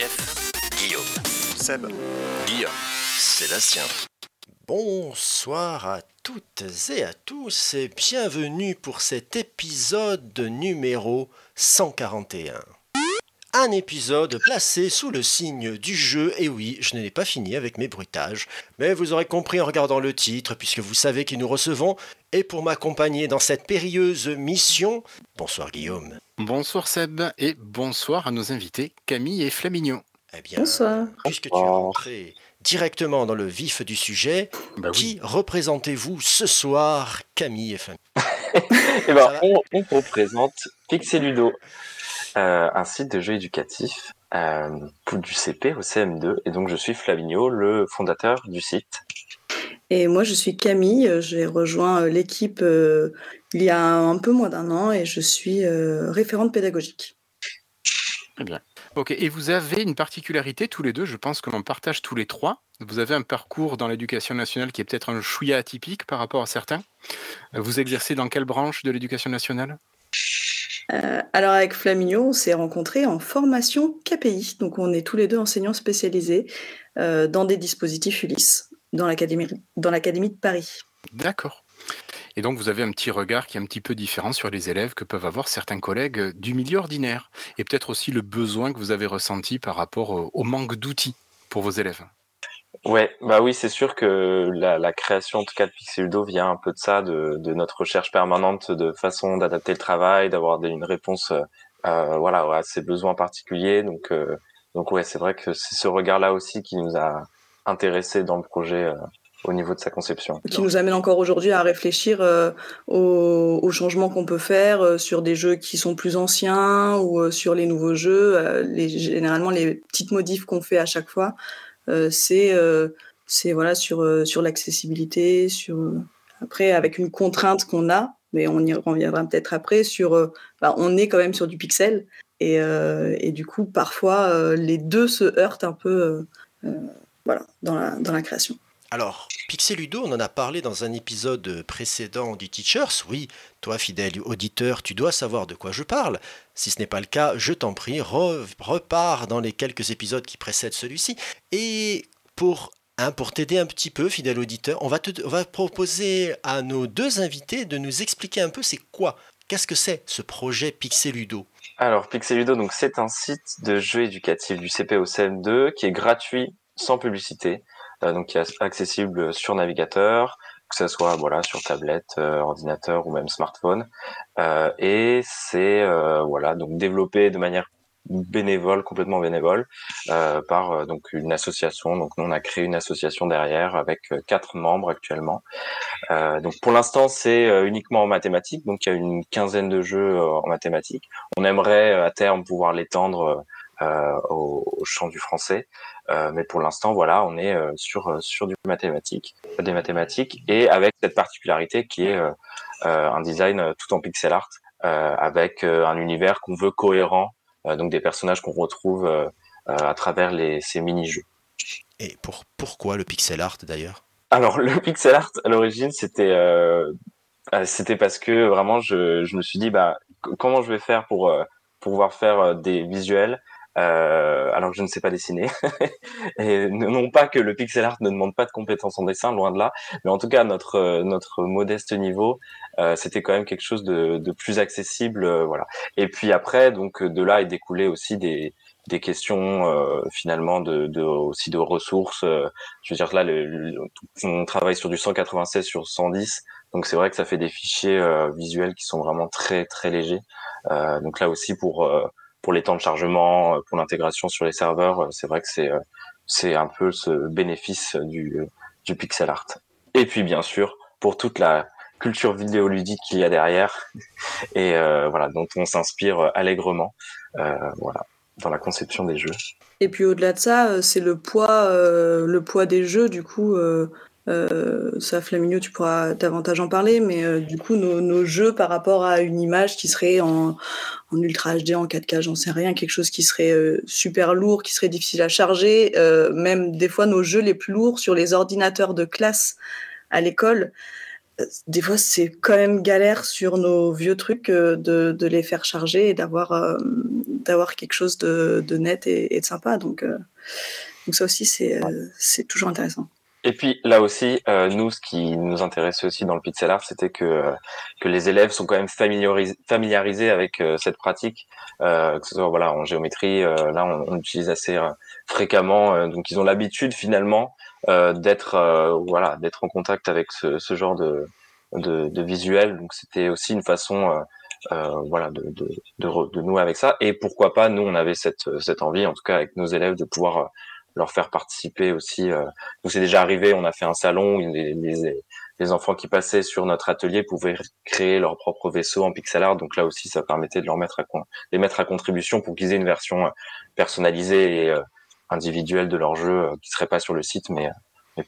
Jeff, Guillaume, Seb. Guillaume, Sébastien. Bonsoir à toutes et à tous et bienvenue pour cet épisode numéro 141. Un épisode placé sous le signe du jeu, et oui, je n'ai pas fini avec mes bruitages, mais vous aurez compris en regardant le titre, puisque vous savez qui nous recevons, et pour m'accompagner dans cette périlleuse mission, bonsoir Guillaume. Bonsoir Seb et bonsoir à nos invités Camille et Flamignon. Eh bien, Bonsoir. puisque tu es rentré directement dans le vif du sujet, Bah oui. qui représentez-vous ce soir, Camille et Flamine Eh ben, on, on représente Pixeludo, euh, un site de jeux éducatifs euh, pour du CP au CM2. Et donc, je suis Flavigno, le fondateur du site. Et moi, je suis Camille. J'ai rejoint euh, l'équipe euh, il y a un peu moins d'un an et je suis euh, référente pédagogique. Très bien. Ok, et vous avez une particularité tous les deux, je pense que l'on partage tous les trois. Vous avez un parcours dans l'éducation nationale qui est peut-être un chouïa atypique par rapport à certains. Vous exercez dans quelle branche de l'éducation nationale? Euh, alors, avec Flaminio, on s'est rencontrés en formation KPI. Donc, on est tous les deux enseignants spécialisés euh, dans des dispositifs Ulysse, dans l'académie dans l'académie de Paris. D'accord. Et donc vous avez un petit regard qui est un petit peu différent sur les élèves que peuvent avoir certains collègues euh, du milieu ordinaire. Et peut-être aussi le besoin que vous avez ressenti par rapport au manque d'outils pour vos élèves. Ouais, bah oui, c'est sûr que la, la création, en tout cas, de Pixeludo vient un peu de ça, de, de notre recherche permanente de façon d'adapter le travail, d'avoir une réponse, euh, voilà, à ces besoins particuliers. Donc, euh, donc ouais, c'est vrai que c'est ce regard-là aussi qui nous a intéressés dans le projet euh, au niveau de sa conception. qui nous amène encore aujourd'hui à réfléchir euh, aux, aux changements qu'on peut faire euh, sur des jeux qui sont plus anciens ou euh, sur les nouveaux jeux. Euh, les, généralement, les petites modifs qu'on fait à chaque fois, c'est euh, c'est voilà sur euh, sur l'accessibilité, euh, après avec une contrainte qu'on a, mais on y reviendra peut-être après sur. euh, bah, on est quand même sur du pixel et, euh, du coup parfois euh, les deux se heurtent un peu. euh, euh, voilà, dans la, dans la création. Alors, Pixeludo, on en a parlé dans un épisode précédent du Teachers. Oui, toi, fidèle auditeur, tu dois savoir de quoi je parle. Si ce n'est pas le cas, je t'en prie, re- repars dans les quelques épisodes qui précèdent celui-ci. Et pour, t'aider un petit peu, fidèle auditeur, on va, proposer à nos deux invités de nous expliquer un peu c'est quoi, qu'est-ce que c'est ce projet Pixeludo. Alors, Pixeludo, c'est un site de jeux éducatifs du CP au CM2 qui est gratuit, sans publicité, euh, donc qui est accessible sur navigateur, que ce soit voilà sur tablette, euh, ordinateur ou même smartphone. Euh, et c'est euh, voilà donc développé de manière bénévole, complètement bénévole, euh, par euh, donc une association. Donc nous on a créé une association derrière avec quatre membres actuellement. Donc pour l'instant c'est uniquement en mathématiques, donc il y a une quinzaine de jeux en mathématiques. On aimerait à terme pouvoir l'étendre euh, au, au champ du français, Euh, mais pour l'instant voilà on est euh, sur euh, sur du mathématique, des mathématiques et avec cette particularité qui est euh, un design tout en pixel art avec un univers qu'on veut cohérent, donc des personnages qu'on retrouve à travers les, ces mini-jeux. Et pour, pourquoi le pixel art d'ailleurs? Alors le pixel art à l'origine c'était c'était parce que vraiment je, je me suis dit bah comment je vais faire pour pouvoir faire des visuels euh, alors que je ne sais pas dessiner. Et non pas que le pixel art ne demande pas de compétences en dessin loin de là. Mais en tout cas notre euh, notre modeste niveau euh, c'était quand même quelque chose de, de plus accessible euh, voilà. Et puis après donc de là est découlé aussi des des questions euh, finalement de, de aussi de ressources euh, je veux dire là le, le- on travaille sur du 196 sur 110 donc c'est vrai que ça fait des fichiers euh, visuels qui sont vraiment très très légers. Euh, donc là aussi pour euh, pour les temps de chargement euh, pour l'intégration sur les serveurs euh, c'est vrai que c'est euh, c'est un peu ce bénéfice du du pixel art et puis bien sûr pour toute la culture vidéoludique qu'il y a derrière et euh, voilà dont on s'inspire allègrement euh, voilà dans la conception des jeux. Et puis au-delà de ça, c'est le poids, le poids des jeux. Du coup, ça, Flaminio, tu pourras davantage en parler, mais du coup, nos, jeux par rapport à une image qui serait en, en Ultra HD, en 4K, j'en sais rien, quelque chose qui serait super lourd, qui serait difficile à charger, même des fois nos jeux les plus lourds sur les ordinateurs de classe à l'école, des fois, c'est quand même galère sur nos vieux trucs de, les faire charger et d'avoir d'avoir quelque chose de, net et, de sympa. Donc, donc ça aussi, c'est toujours intéressant. Et puis là aussi, euh, nous, ce qui nous intéressait aussi dans le pixel art, c'était que que les élèves sont quand même familiarisés, familiarisés avec euh, cette pratique, euh, que ce soit voilà en géométrie, là on, on l'utilise assez fréquemment, donc ils ont l'habitude finalement d'être voilà d'être en contact avec ce, ce genre de, de, de visuel. Donc c'était aussi une façon voilà de, de, de, de nouer avec ça. Et pourquoi pas, nous on avait cette cette envie, en tout cas avec nos élèves, de pouvoir leur faire participer aussi. Euh, c'est déjà arrivé, on a fait un salon où les, les, enfants qui passaient sur notre atelier pouvaient créer leur propre vaisseau en pixel art. Donc là aussi, ça permettait de les mettre à contribution pour qu'ils aient une version euh, personnalisée et euh, individuelle de leur jeu qui serait pas sur le site, mais,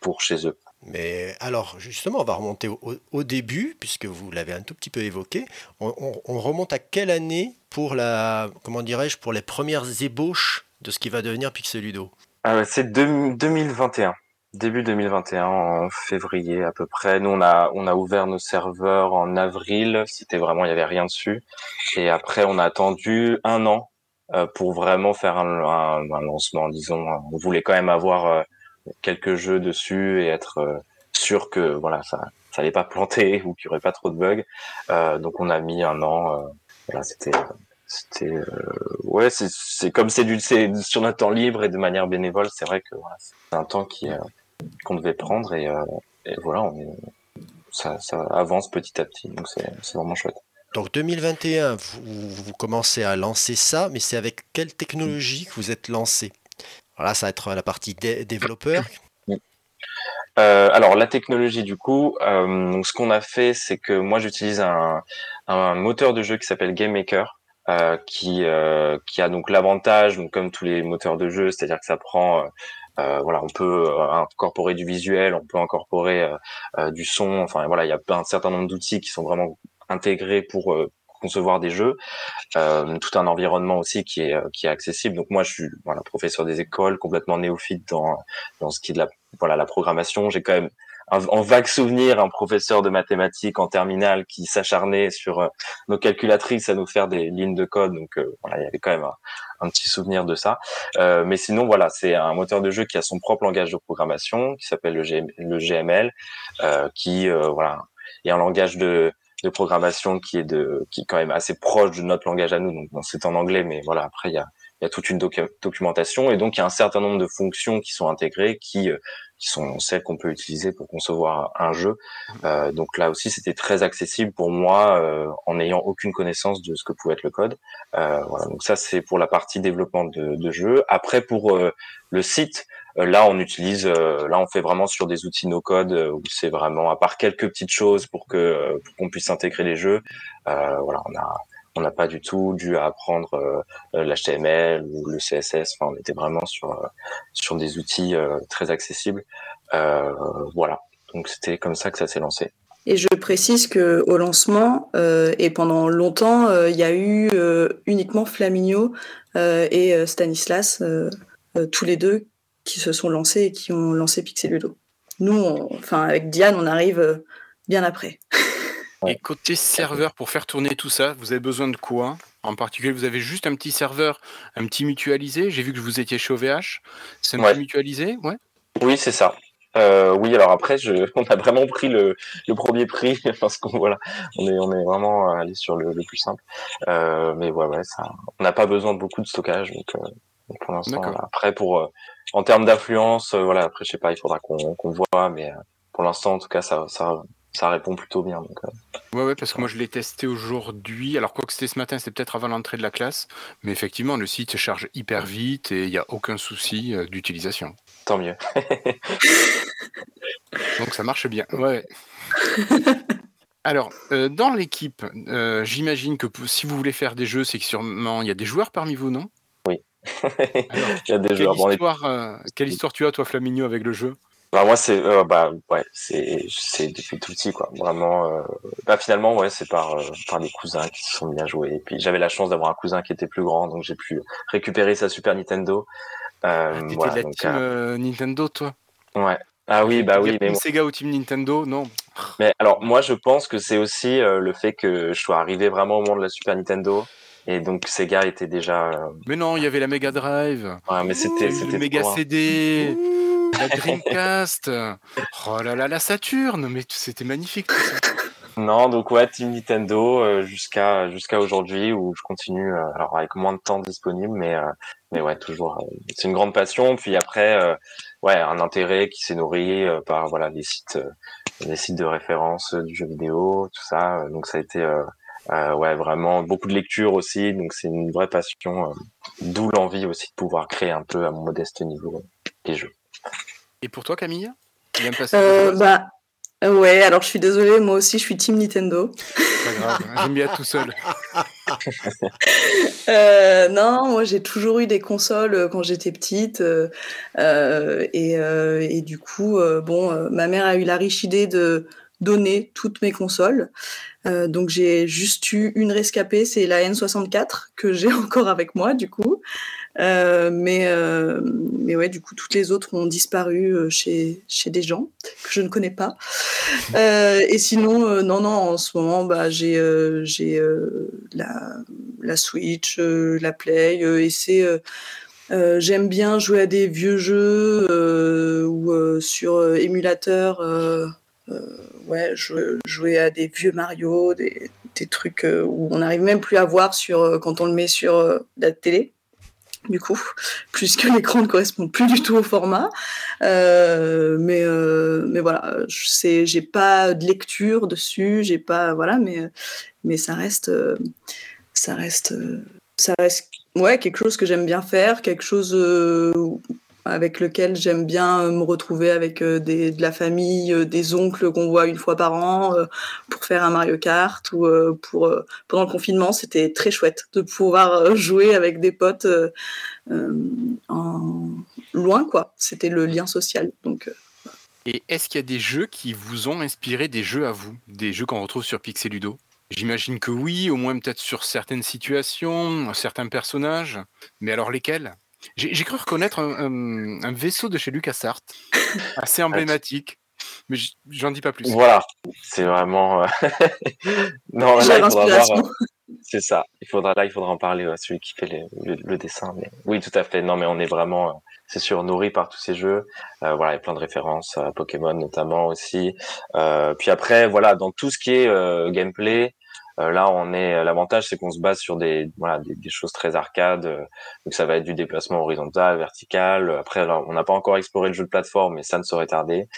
pour chez eux. Mais alors, justement, on va remonter au, début, puisque vous l'avez un tout petit peu évoqué. On, on, on, remonte à quelle année pour la, comment dirais-je, pour les premières ébauches de ce qui va devenir Pixeludo? Ah c'est 2021. Début 2021, en février à peu près. Nous, on a, on a ouvert nos serveurs en avril. C'était vraiment, il y avait rien dessus. Et après, on a attendu un an euh, pour vraiment faire un, un, un, lancement, disons. On voulait quand même avoir euh, quelques jeux dessus et être euh, sûr que voilà, ça, ça allait pas planter ou qu'il y aurait pas trop de bugs. Euh, donc, on a mis un an. voilà, c'était c'était euh, ouais c'est c'est comme c'est du c'est sur notre temps libre et de manière bénévole c'est vrai que voilà, c'est un temps qui euh, qu'on devait prendre et, euh, et voilà on est, ça, ça avance petit à petit donc c'est c'est vraiment chouette. Donc 2021 vous, vous commencez à lancer ça mais c'est avec quelle technologie que vous êtes lancé? Voilà ça va être la partie dé développeur. Euh, alors la technologie du coup, euh, donc ce qu'on a fait, c'est que moi j'utilise un, un moteur de jeu qui s'appelle Game Maker, euh, qui euh, qui a donc l'avantage, comme tous les moteurs de jeu, c'est-à-dire que ça prend euh, voilà, on peut incorporer du visuel, on peut incorporer du son. Enfin voilà, il y a un certain nombre d'outils qui sont vraiment intégrés pour concevoir des jeux, euh, tout un environnement aussi qui est qui est accessible. Donc moi je suis voilà professeur des écoles, complètement néophyte dans dans ce qui est de la voilà la programmation. J'ai quand même en vague souvenir un professeur de mathématiques en terminale qui s'acharnait sur euh, nos calculatrices à nous faire des lignes de code. Donc euh, voilà, il y avait quand même un, un petit souvenir de ça. Euh, mais sinon, voilà, c'est un moteur de jeu qui a son propre langage de programmation, qui s'appelle le, GML, qui voilà est un langage de, de programmation qui est de qui est quand même assez proche de notre langage à nous. Donc bon, c'est en anglais, mais voilà, après il y a il y a toute une docu documentation et donc il y a un certain nombre de fonctions qui sont intégrées qui qui sont celles qu'on peut utiliser pour concevoir un jeu. Euh, donc là aussi, c'était très accessible pour moi euh, en n'ayant aucune connaissance de ce que pouvait être le code. Euh, voilà, donc ça, c'est pour la partie développement de, de jeu. Après, pour euh, le site, euh, là, on utilise, euh, là, on fait vraiment sur des outils no code où c'est vraiment, à part quelques petites choses pour que pour qu'on puisse intégrer les jeux. voilà, on a on n'a pas du tout dû apprendre euh, l'HTML ou le CSS. On était vraiment sur euh, sur des outils euh, très accessibles. voilà. Donc c'était comme ça que ça s'est lancé. Et je précise que au lancement euh, et pendant longtemps, euh, il y a eu euh, uniquement Flaminio et Stanislas, tous les deux, qui se sont lancés et qui ont lancé Pixeludo. Nous, enfin avec Diane, on arrive bien après. Et côté serveur, pour faire tourner tout ça, vous avez besoin de quoi? En particulier, vous avez juste un petit serveur, un petit mutualisé. J'ai vu que vous étiez chez OVH. C'est un Ouais. petit mutualisé Ouais? Oui, c'est ça. Euh, oui, alors après, je, on a vraiment pris le, le premier prix parce qu'on voilà, on est on est vraiment allé sur le, le plus simple. Euh, mais ouais, ouais, ça, on n'a pas besoin de beaucoup de stockage, donc, euh, donc pour l'instant. Après, pour euh, en termes d'influence, euh, voilà, après, je sais pas, il faudra qu'on voit, mais euh, pour l'instant, en tout cas, ça ça ça répond plutôt bien. Donc, euh, Ouais, ouais, parce que moi je l'ai testé aujourd'hui. Alors, quoi que c'était ce matin, c'était peut-être avant l'entrée de la classe. Mais effectivement, le site charge hyper vite et il n'y a aucun souci euh, d'utilisation. tant mieux. Donc ça marche bien. Ouais. Alors, euh, dans l'équipe, euh, j'imagine que si vous voulez faire des jeux, c'est que sûrement il y a des joueurs parmi vous, non? Il y a des Quelle. Bon, est- histoire, euh, quelle histoire tu as, toi, Flaminio, avec le jeu? Bah, moi, c'est euh, bah ouais, c'est c'est depuis tout petit quoi. Vraiment. Euh... Bah finalement, ouais, c'est par euh, par des cousins qui se sont mis à jouer. Et puis j'avais la chance d'avoir un cousin qui était plus grand, donc j'ai pu récupérer sa Super Nintendo. Euh, T'étais voilà, de la donc, team euh, euh, Nintendo, toi? Ouais. Ah oui, bah oui, mais Team Sega ou Team Nintendo? Non. Mais alors, moi, je pense que c'est aussi le fait que je sois arrivé vraiment au moment de la Super Nintendo. Et donc, Sega était déjà. Mais non, il y avait la Mega Drive, ouais, mais c'était. le Mega loin. La Dreamcast. Oh là là, la Saturn Mais c'était magnifique. Non, donc ouais, Team Nintendo euh, jusqu'à jusqu'à aujourd'hui où je continue. euh, alors avec moins de temps disponible, mais euh, mais ouais, toujours. c'est une grande passion. Puis après, ouais, un intérêt qui s'est nourri par voilà des sites, des sites de référence du jeu vidéo, tout ça. Donc ça a été ouais vraiment beaucoup de lecture aussi. Donc c'est une vraie passion. D'où l'envie aussi de pouvoir créer un peu à mon modeste niveau des jeux. Et pour toi, Camille Tu viens passer Euh, bah, ouais, alors je suis désolée, moi aussi je suis Team Nintendo. Pas grave, hein, j'aime bien tout seul. Euh, non, moi j'ai toujours eu des consoles euh, quand j'étais petite euh, et, et du coup, bon, ma mère a eu la riche idée de donner toutes mes consoles. Donc j'ai juste eu une rescapée, c'est la N64 que j'ai encore avec moi du coup. Euh, mais euh, mais ouais, du coup toutes les autres ont disparu euh, chez chez des gens que je ne connais pas. Euh, et sinon, non, non, en ce moment, bah, j'ai j'ai la, la Switch, la Play, et c'est. euh, J'aime bien jouer à des vieux jeux euh, ou euh, sur émulateur. ouais, jouer, jouer à des vieux Mario, des, des trucs où on n'arrive même plus à voir sur, quand on le met sur la télé. Du coup, puisque l'écran ne correspond plus du tout au format. Euh, mais, euh, mais voilà, je j'ai pas de lecture dessus, j'ai pas, voilà, mais, ça reste, ça reste, ça reste, ouais, quelque chose que j'aime bien faire, quelque chose euh, avec lequel j'aime bien me retrouver avec euh, des, de la famille, euh, des oncles qu'on voit une fois par an euh, pour faire un Mario Kart ou euh, pour euh, pendant le confinement, c'était très chouette de pouvoir euh, jouer avec des potes euh, euh, loin quoi. C'était le lien social. Euh, Et est-ce qu'il y a des jeux qui vous ont inspiré des jeux à vous? Des jeux qu'on retrouve sur Pixeludo J'imagine que oui, au moins peut-être sur certaines situations, certains personnages. Mais alors lesquels? J'ai j'ai cru reconnaître un, un- un vaisseau de chez LucasArts, assez emblématique. Mais j'en dis pas plus. Voilà, c'est vraiment. euh, non, là, il faudra voir. euh, C'est ça. Il faudra là, il faudra en parler à celui qui fait le, le- le dessin. Mais oui, tout à fait. Non, mais on est vraiment, euh, c'est sûr, nourri par tous ces jeux. Euh, voilà, il y a plein de références à Pokémon notamment aussi. Euh, puis après, voilà, dans tout ce qui est euh, gameplay. Euh, là, on est l'avantage, c'est qu'on se base sur des voilà des, des choses très arcades. euh, donc ça va être du déplacement horizontal, vertical. Après, alors, on n'a pas encore exploré le jeu de plateforme, mais ça ne saurait tarder.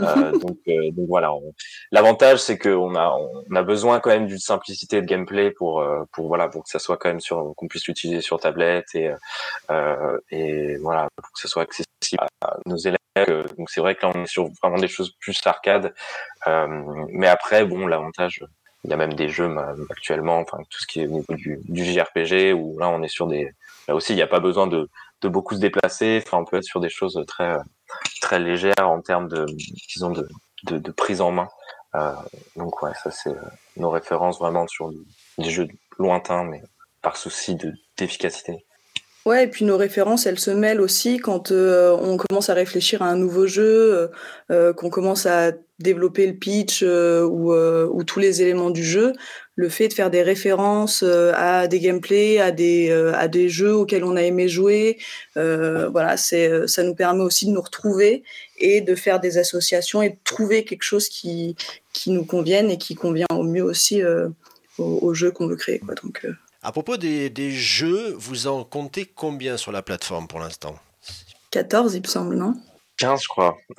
Euh, donc, euh, donc voilà, on, L'avantage, c'est qu'on a on a besoin quand même d'une simplicité de gameplay pour euh, pour voilà pour que ça soit quand même sur qu'on puisse l'utiliser sur tablette et euh, et voilà pour que ça soit accessible à nos élèves. Donc c'est vrai que là on est sur vraiment des choses plus arcade. Euh, mais après bon l'avantage il y a même des jeux actuellement enfin tout ce qui est au niveau du, du JRPG où là on est sur des aussi il n'y a pas besoin de de beaucoup se déplacer. Enfin on peut être sur des choses très très légères en termes de disons de de, de prise en main. Euh, donc ouais, ça c'est euh, nos références vraiment sur des jeux lointains, mais par souci de d'efficacité. Ouais, et puis nos références, elles se mêlent aussi quand euh, on commence à réfléchir à un nouveau jeu, qu'on commence à développer le pitch euh, ou, euh, ou tous les éléments du jeu. Le fait de faire des références euh, à des gameplays, à des, à des jeux auxquels on a aimé jouer, voilà, c'est, ça nous permet aussi de nous retrouver et de faire des associations et de trouver quelque chose qui, qui nous convienne et qui convient au mieux aussi au, au jeu qu'on veut créer. Quoi. Donc, À propos des, des jeux, vous en comptez combien sur la plateforme pour l'instant? 14, il me semble, non? 15, je crois.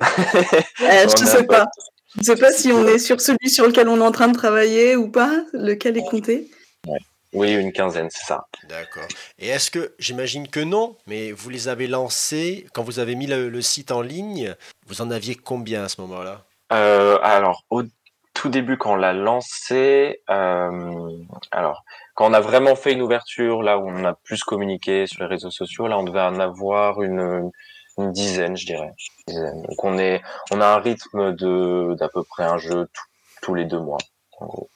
Euh, je ne sais pas-. Je ne sais pas si on est sur celui sur lequel on est en train de travailler ou pas, lequel est compté. Oui, une quinzaine, c'est ça. D'accord. Et est-ce que, j'imagine que non, mais vous les avez lancés, quand vous avez mis le, le site en ligne, vous en aviez combien à ce moment-là? Euh, alors, au tout début, quand on l'a lancé, euh, alors quand on a vraiment fait une ouverture, là où on a plus communiqué sur les réseaux sociaux, là on devait en avoir une, une dizaine, je dirais. Donc on est, on a un rythme de d'à peu près un jeu tous les deux mois, en gros.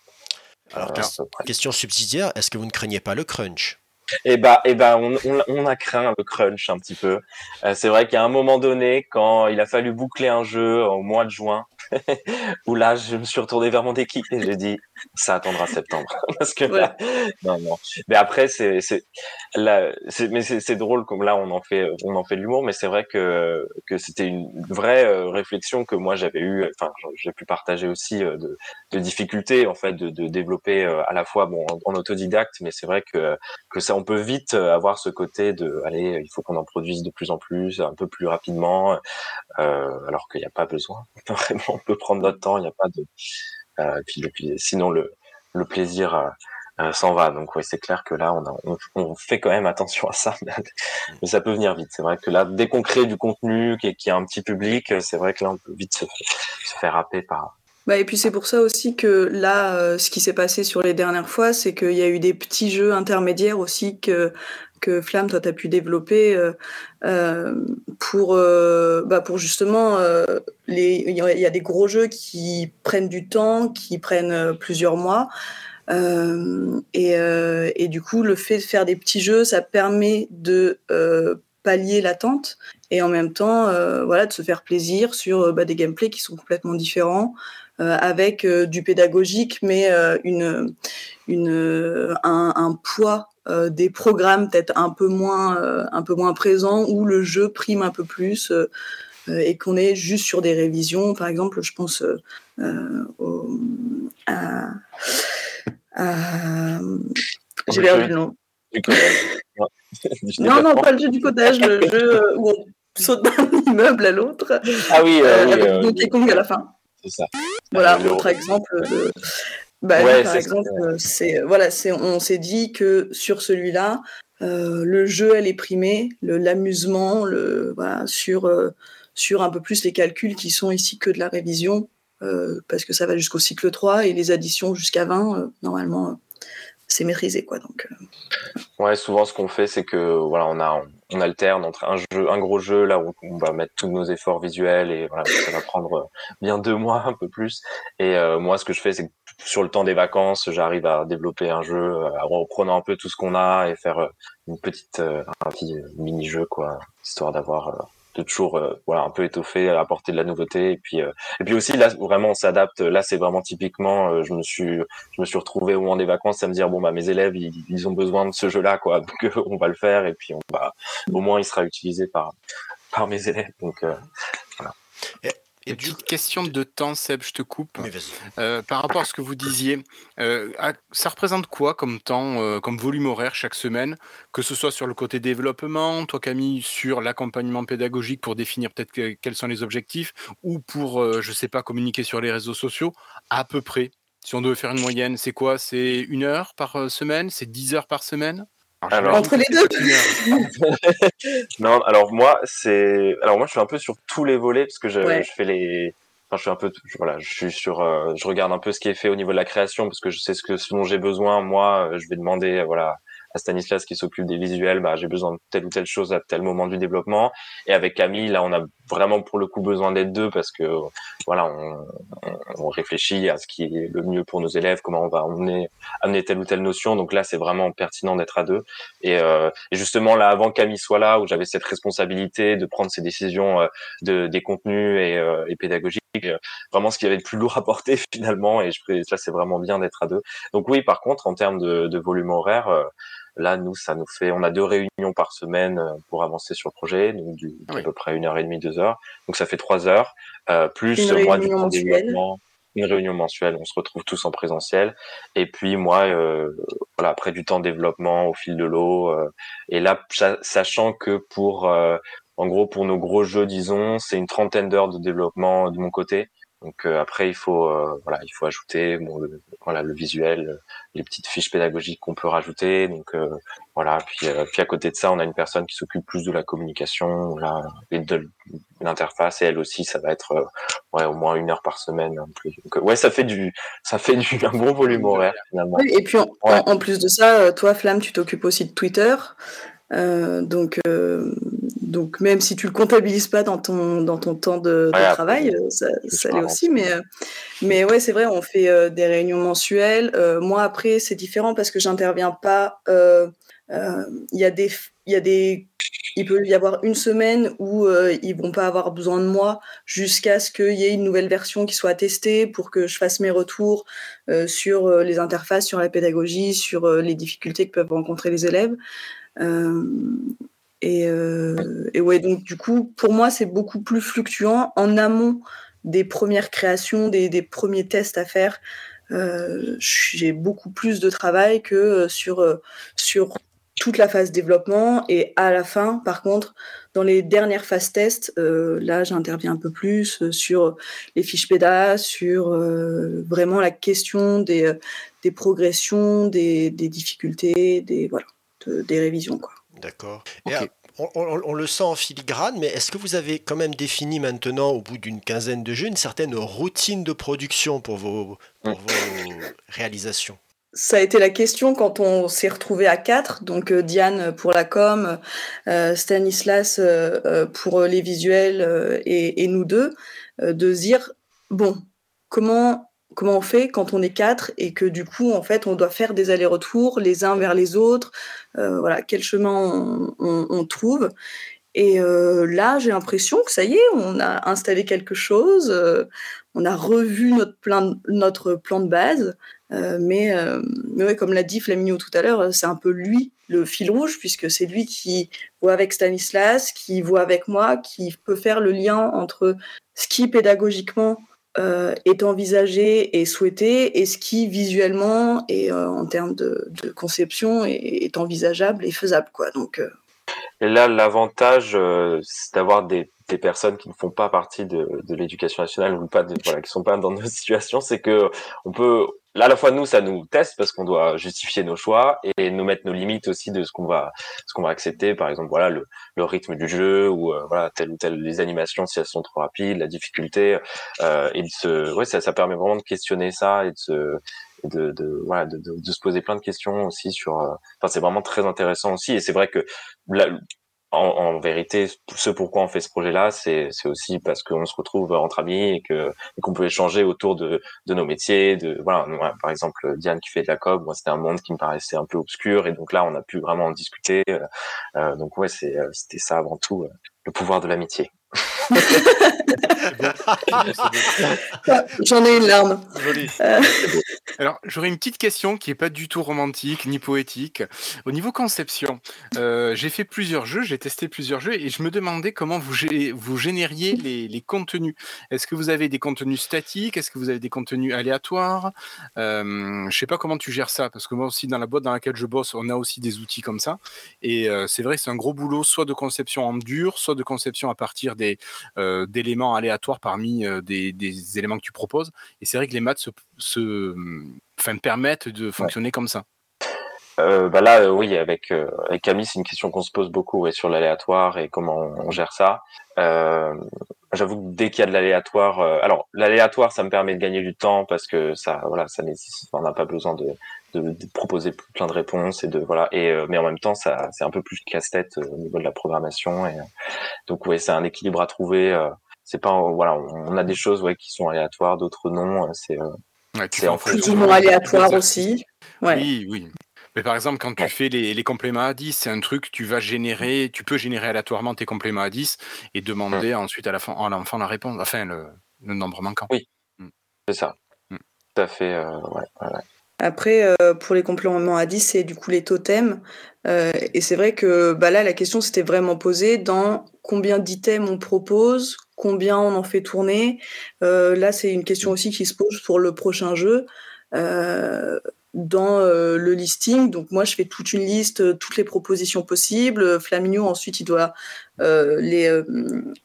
Alors, Euh, question subsidiaire, est-ce que vous ne craignez pas le crunch? Et bah, et bah, on, on, on a craint le crunch un petit peu. Euh, c'est vrai qu'à un moment donné, quand il a fallu boucler un jeu au mois de juin, où là, je me suis retourné vers mon équipe et j'ai dit, ça attendra septembre, parce que là, non, non. Mais après, c'est, c'est, là, c'est, mais c'est, c'est drôle comme là, on en fait, on en fait de l'humour, mais c'est vrai que que c'était une vraie euh, réflexion que moi j'avais eu, enfin, j'ai pu partager aussi euh, de, de difficultés en fait de, de développer euh, à la fois bon en, en autodidacte, mais c'est vrai que que ça, on peut vite avoir ce côté de, allez, il faut qu'on en produise de plus en plus, un peu plus rapidement, euh, alors qu'il n'y a pas besoin. Vraiment, peut prendre notre temps, il n'y a pas de. Euh, puis, puis, sinon, le, le plaisir euh, euh, s'en va. Donc, oui, c'est clair que là, on, a, on, on, fait quand même attention à ça, mais ça peut venir vite. C'est vrai que là, dès qu'on crée du contenu qui, qui a un petit public, c'est vrai que là, on peut vite se, se faire happer par, bah, et puis c'est pour ça aussi que là, euh, ce qui s'est passé sur les dernières fois, c'est qu'il y a eu des petits jeux intermédiaires aussi que que Flamme, toi, tu as pu développer euh, euh, pour, bah, pour justement. Il y a des gros jeux qui prennent du temps, qui prennent plusieurs mois. et, et du coup, le fait de faire des petits jeux, ça permet de pallier l'attente et en même temps, voilà, de se faire plaisir sur bah, des gameplays qui sont complètement différents. Euh, avec euh, du pédagogique, mais euh, une, une, un, un poids des programmes peut-être un peu moins un peu moins présent où le jeu prime un peu plus et qu'on est juste sur des révisions. Par exemple je pense au, à, à j'ai perdu le nom. Du codage. non non pas le jeu du codage le jeu où on saute d'un immeuble à l'autre. Ah oui, oui avec Donkey Kong à la fin c'est ça. Voilà, euh, autre exemple. De... Bah, ouais, par exemple, c'est voilà, c'est on s'est dit que sur celui-là, euh, le jeu elle est primé, l'amusement, le voilà, sur euh, sur un peu plus les calculs qui sont ici que de la révision, euh, parce que ça va jusqu'au cycle 3 et les additions jusqu'à 20, normalement, c'est maîtrisé quoi. Donc. Ouais, souvent ce qu'on fait, c'est que voilà, on a on alterne entre un jeu, un gros jeu là où on va mettre tous nos efforts visuels et voilà, ça va prendre bien deux mois, un peu plus. Et euh, moi, ce que je fais, c'est que sur le temps des vacances, j'arrive à développer un jeu en reprenant un peu tout ce qu'on a et faire une petite, un petit mini-jeu quoi, histoire d'avoir de toujours euh, voilà un peu étoffé apporter de la nouveauté. Et puis euh, et puis aussi là vraiment on s'adapte. Là c'est vraiment typiquement euh, je me suis je me suis retrouvé au moment des vacances à me dire bon bah mes élèves ils, ont besoin de ce jeu là quoi. Donc on va le faire. Et puis on va au moins il sera utilisé par par mes élèves. Donc voilà. Et du... question de temps, Seb, je te coupe. Euh, par rapport à ce que vous disiez, euh, ça représente quoi comme temps, euh, comme volume horaire chaque semaine Que ce soit sur le côté développement, toi Camille, sur l'accompagnement pédagogique pour définir peut-être que, quels sont les objectifs, ou pour, je sais pas, communiquer sur les réseaux sociaux, à peu près? Si on devait faire une moyenne, c'est quoi? C'est une heure par semaine? C'est dix heures par semaine? Alors, entre les deux. non, alors moi c'est, alors moi je suis un peu sur tous les volets parce que je, ouais. je fais les, enfin je suis un peu, voilà, je suis sur, euh, je regarde un peu ce qui est fait au niveau de la création parce que je sais ce que ce dont j'ai besoin. Moi, je vais demander, voilà, à Stanislas qui s'occupe des visuels, bah, j'ai besoin de telle ou telle chose à tel moment du développement. Et avec Camille, là, on a vraiment pour le coup besoin d'être deux parce que voilà, on, on, réfléchit à ce qui est le mieux pour nos élèves, comment on va emmener, amener telle ou telle notion. Donc là, c'est vraiment pertinent d'être à deux. Et, euh, justement, là, avant Camille soit là, où j'avais cette responsabilité de prendre ces décisions euh, de, des contenus et, euh, et pédagogiques, vraiment ce qui avait le plus lourd à porter finalement. Et je, là, c'est vraiment bien d'être à deux. Donc oui, par contre, en termes de, de volume horaire, euh, Là, nous, ça nous fait, on a deux réunions par semaine pour avancer sur le projet, donc du, oui. à peu près une heure et demie, deux heures. Donc ça fait trois heures, euh, plus moi du développement. Une réunion mensuelle, on se retrouve tous en présentiel. Et puis moi, euh, voilà, après du temps de développement au fil de l'eau. Euh, et là, sachant que pour, euh, en gros, pour nos gros jeux, disons, c'est une trentaine d'heures de développement de mon côté. Donc après, il faut voilà, il faut ajouter bon, le, voilà le visuel, les petites fiches pédagogiques qu'on peut rajouter. Donc voilà, puis puis à côté de ça, on a une personne qui s'occupe plus de la communication, là, et de l'interface. Et elle aussi, ça va être ouais au moins une heure par semaine. Plus. Donc ouais, ça fait du ça fait du un bon volume horaire finalement. et puis en, en, plus de ça, toi, Flamme, tu t'occupes aussi de Twitter. Euh, donc, euh, donc même si tu le comptabilises pas dans ton dans ton temps de, de travail, euh, ça, ça l'est aussi. Mais mais ouais, c'est vrai, on fait des réunions mensuelles. moi après, c'est différent parce que j'interviens pas. Il y a des il y a des il peut y avoir une semaine où euh, ils vont pas avoir besoin de moi jusqu'à ce qu'il y ait une nouvelle version qui soit testée pour que je fasse mes retours euh, sur les interfaces, sur la pédagogie, sur les difficultés que peuvent rencontrer les élèves. Euh, et, euh, et, ouais, donc du coup, pour moi, c'est beaucoup plus fluctuant en amont des premières créations, des, des premiers tests à faire. Euh, j'ai beaucoup plus de travail que sur, sur toute la phase développement. Et à la fin, par contre, dans les dernières phases tests, euh, là, j'interviens un peu plus sur les fiches PEDA, sur euh, vraiment la question des, des progressions, des, des difficultés, des, voilà des révisions. Quoi. D'accord. On, le sent en filigrane, mais est-ce que vous avez quand même défini maintenant, au bout d'une quinzaine de jeux, une certaine routine de production pour vos, pour vos réalisations? Ça a été la question quand on s'est retrouvé à quatre, donc euh, Diane pour la com, euh, Stanislas euh, pour les visuels et, et, nous deux, de se dire bon, comment comment on fait quand on est quatre et que du coup, en fait, on doit faire des allers-retours les uns vers les autres. Euh, voilà, quel chemin on, trouve. Et euh, là, j'ai l'impression que ça y est, on a installé quelque chose, euh, on a revu notre plan, notre plan de base. mais, comme l'a dit Flaminio tout à l'heure, c'est un peu lui le fil rouge, puisque c'est lui qui voit avec Stanislas, qui voit avec moi, qui peut faire le lien entre ce qui pédagogiquement euh, est envisagé et souhaité et ce qui visuellement et euh, en termes de, conception est, envisageable et faisable quoi donc euh. et là l'avantage c'est d'avoir des, personnes qui ne font pas partie de, l'éducation nationale ou pas de, voilà qui sont pas dans nos situations c'est que on peut là, à la fois nous, ça nous teste parce qu'on doit justifier nos choix et nous mettre nos limites aussi de ce qu'on va, ce qu'on va accepter. Par exemple, voilà le, le rythme du jeu ou euh, voilà telle ou telle les animations si elles sont trop rapides, la difficulté. Euh, et de se, ouais, ça, ça permet vraiment de questionner ça et de se, de, de, voilà, de, de, de, se poser plein de questions aussi sur. Euh, enfin, c'est vraiment très intéressant aussi. Et c'est vrai que là, en, en, vérité, ce pourquoi on fait ce projet-là, c'est aussi parce qu'on se retrouve entre amis et que qu'on peut échanger autour de, de nos métiers. De voilà, par exemple Diane qui fait de la com, moi c'était un monde qui me paraissait un peu obscur et donc là on a pu vraiment en discuter. Euh, euh donc ouais, euh, c'était ça avant tout, euh, le pouvoir de l'amitié. J'en ai une larme. Euh. Alors, j'aurais une petite question qui n'est pas du tout romantique ni poétique. Au niveau conception, euh, j'ai fait plusieurs jeux, j'ai testé plusieurs jeux et je me demandais comment vous, vous génériez les, contenus. Est-ce que vous avez des contenus statiques? Est-ce que vous avez des contenus aléatoires? Euh, Je ne sais pas comment tu gères ça parce que moi aussi, dans la boîte dans laquelle je bosse, on a aussi des outils comme ça. Et c'est vrai c'est un gros boulot, soit de conception en dur, soit de conception à partir des d'éléments aléatoires parmi des, éléments que tu proposes. Et c'est vrai que les maths se, se enfin, permettent de fonctionner comme ça. Euh, bah là, euh, oui, avec, euh, avec Camille, c'est une question qu'on se pose beaucoup ouais, sur l'aléatoire et comment on, gère ça. J'avoue que dès qu'il y a de l'aléatoire, alors l'aléatoire, ça me permet de gagner du temps parce que ça, voilà, ça nécessite, on n'a pas besoin de, de, proposer plein de réponses et de voilà. Et mais en même temps, ça, c'est un peu plus casse-tête au niveau de la programmation. Et donc, ouais, c'est un équilibre à trouver c'est pas voilà on a des choses ouais qui sont aléatoires d'autres non c'est ouais, c'est en plus ou moins aléatoire aussi ouais. oui oui mais par exemple, quand tu fais les, les, compléments à 10, c'est un truc, tu vas générer, tu peux générer aléatoirement tes compléments à 10 et demander ensuite à l'enfant la réponse, enfin le, le nombre manquant. Oui, mm. c'est ça. Mm. Tout à fait. Euh, ouais, ouais. Après, euh, pour les compléments à 10, c'est du coup les totems. Euh, et c'est vrai que bah là, la question s'était vraiment posée dans combien d'items on propose, combien on en fait tourner. Euh, là, c'est une question aussi qui se pose pour le prochain jeu. Dans le listing. Donc moi, je fais toute une liste, toutes les propositions possibles. Flaminio, ensuite, il doit les,